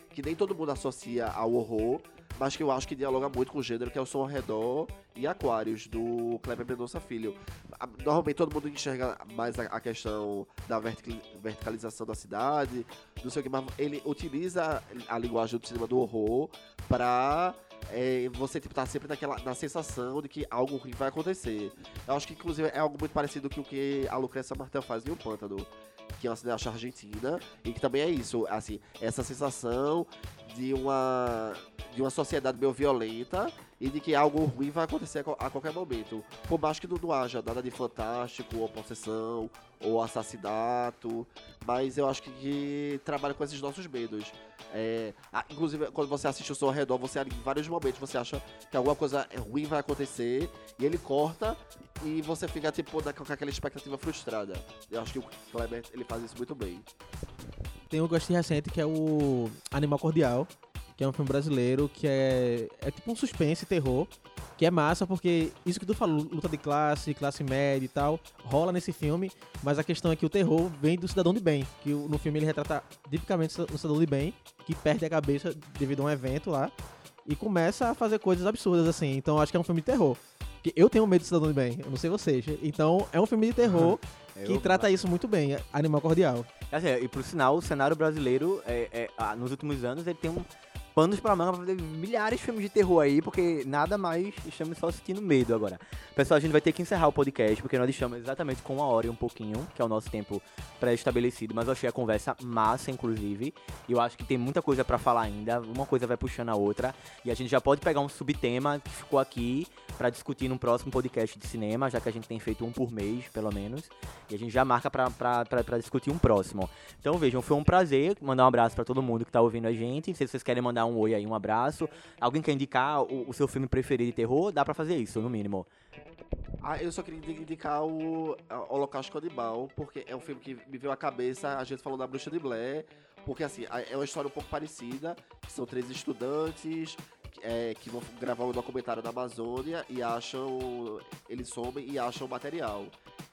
que nem todo mundo associa ao horror, mas que eu acho que dialoga muito com o gênero, que é o Som ao Redor e Aquários, do Kleber Mendonça Filho. Normalmente todo mundo enxerga mais a, questão da verticalização da cidade, não sei o que, mas ele utiliza a linguagem do cinema do horror para é, você tipo, tá sempre naquela, na sensação de que algo ruim vai acontecer. Eu acho que, inclusive, é algo muito parecido com o que a Lucrécia Martel faz em O Pântano, que é uma cineasta argentina, e que também é isso, assim, essa sensação de uma, de uma sociedade meio violenta e de que algo ruim vai acontecer a qualquer momento. Por mais que não, haja nada de fantástico, ou possessão, ou assassinato, mas eu acho que, que trabalha com esses nossos medos. É, inclusive, quando você assiste o seu redor, você em vários momentos você acha que alguma coisa ruim vai acontecer e ele corta e você fica tipo com aquela expectativa frustrada. Eu acho que o Kleber ele faz isso muito bem. Tem um gostei recente que é o Animal Cordial, que é um filme brasileiro que é, é tipo um suspense, terror, que é massa porque isso que tu falou, luta de classe, classe média e tal, rola nesse filme, mas a questão é que o terror vem do cidadão de bem, que no filme ele retrata tipicamente o cidadão de bem, que perde a cabeça devido a um evento lá e começa a fazer coisas absurdas assim. Então acho que é um filme de terror. Eu tenho medo de cidadão de bem, eu não sei vocês. Então é um filme de terror que eu... trata isso muito bem, Animal Cordial. Assim, e por sinal, o cenário brasileiro, é, é, ah, nos últimos anos, ele tem um panos pra manga pra fazer milhares de filmes de terror aí, porque nada mais estamos só sentindo medo agora. Pessoal, a gente vai ter que encerrar o podcast, porque nós estamos exatamente com uma hora e um pouquinho, que é o nosso tempo pré-estabelecido, mas eu achei a conversa massa, inclusive, e eu acho que tem muita coisa para falar ainda, uma coisa vai puxando a outra, e a gente já pode pegar um subtema que ficou aqui para discutir num próximo podcast de cinema, já que a gente tem feito um por mês, pelo menos, e a gente já marca para discutir um próximo. Então vejam, foi um prazer mandar um abraço para todo mundo que tá ouvindo a gente, se vocês querem mandar um oi aí, um abraço. Alguém quer indicar o, o seu filme preferido de terror? Dá para fazer isso, no mínimo. Ah, eu só queria indicar o Holocausto Canibal, porque é um filme que me veio à cabeça, a gente falou da Bruxa de Blair, porque assim, é uma história um pouco parecida, são três estudantes é, que vão gravar um documentário da Amazônia e acham, eles somem e acham material.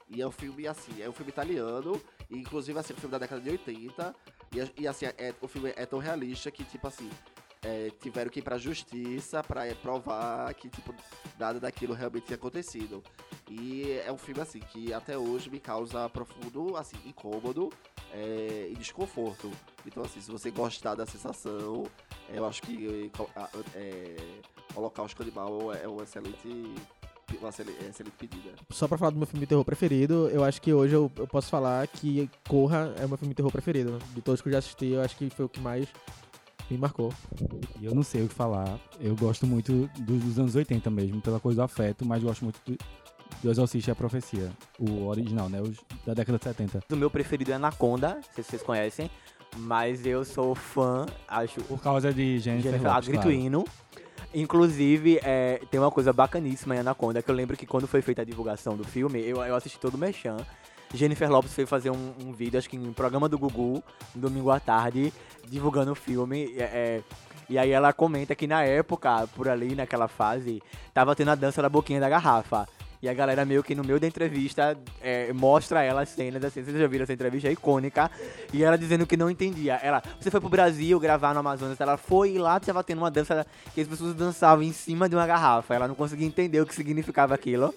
E é um filme assim, é um filme italiano, e inclusive assim, é um filme da década de 80, e, e assim, é, o filme é tão realista que tipo assim, é, tiveram que ir pra justiça pra é, provar que, tipo, nada daquilo realmente tinha acontecido. E é um filme, assim, que até hoje me causa profundo, assim, incômodo é, e desconforto. Então, assim, se você gostar da sensação, eu acho que é, Holocausto Animal é um excelente uma excelente pedida. Só pra falar do meu filme de terror preferido, eu acho que hoje eu, eu posso falar que Corra é o meu filme de terror preferido. De todos que eu já assisti, eu acho que foi o que mais me marcou. E eu não sei o que falar. Eu gosto muito dos, dos anos 80 mesmo, pela coisa do afeto, mas gosto muito do, do Exorcista e a Profecia. O original, né? Os da década de 70. O meu preferido é Anaconda, não sei se vocês conhecem. Mas eu sou fã, acho Por causa de Jennifer, Jennifer, a Lopez, grito claro. hino. Inclusive, é, tem uma coisa bacaníssima em Anaconda, que eu lembro que quando foi feita a divulgação do filme, eu, eu assisti todo o Mechan. Jennifer Lopes foi fazer um, um vídeo, acho que em um programa do Gugu, domingo à tarde, divulgando o filme. é, é, e aí ela comenta que na época, por ali, naquela fase, tava tendo a dança da boquinha da garrafa. E a galera meio que no meio da entrevista é, mostra ela as cenas, assim, vocês já viram essa entrevista é icônica, e ela dizendo que não entendia. Ela, você foi pro Brasil gravar no Amazonas, ela foi lá tava tendo uma dança que as pessoas dançavam em cima de uma garrafa. Ela não conseguia entender o que significava aquilo.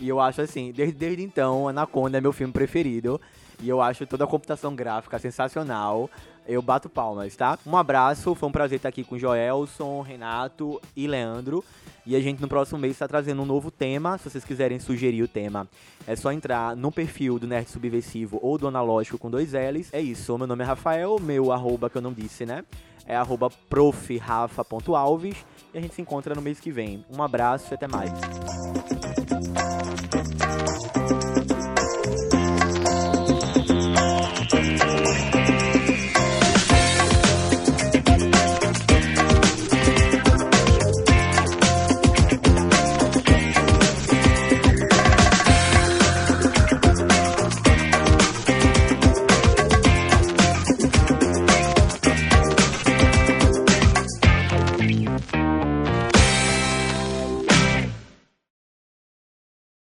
E eu acho assim, desde, desde então, Anaconda é meu filme preferido. E eu acho toda a computação gráfica sensacional. Eu bato palmas, tá? Um abraço, foi um prazer estar aqui com Joelson, Renato e Leandro. E a gente no próximo mês está trazendo um novo tema. Se vocês quiserem sugerir o tema, é só entrar no perfil do Nerd Subversivo ou do Analógico com dois L's. É isso, meu nome é Rafael, meu arroba que eu não disse, né? É arroba profrafa.alves. E a gente se encontra no mês que vem. Um abraço e até mais.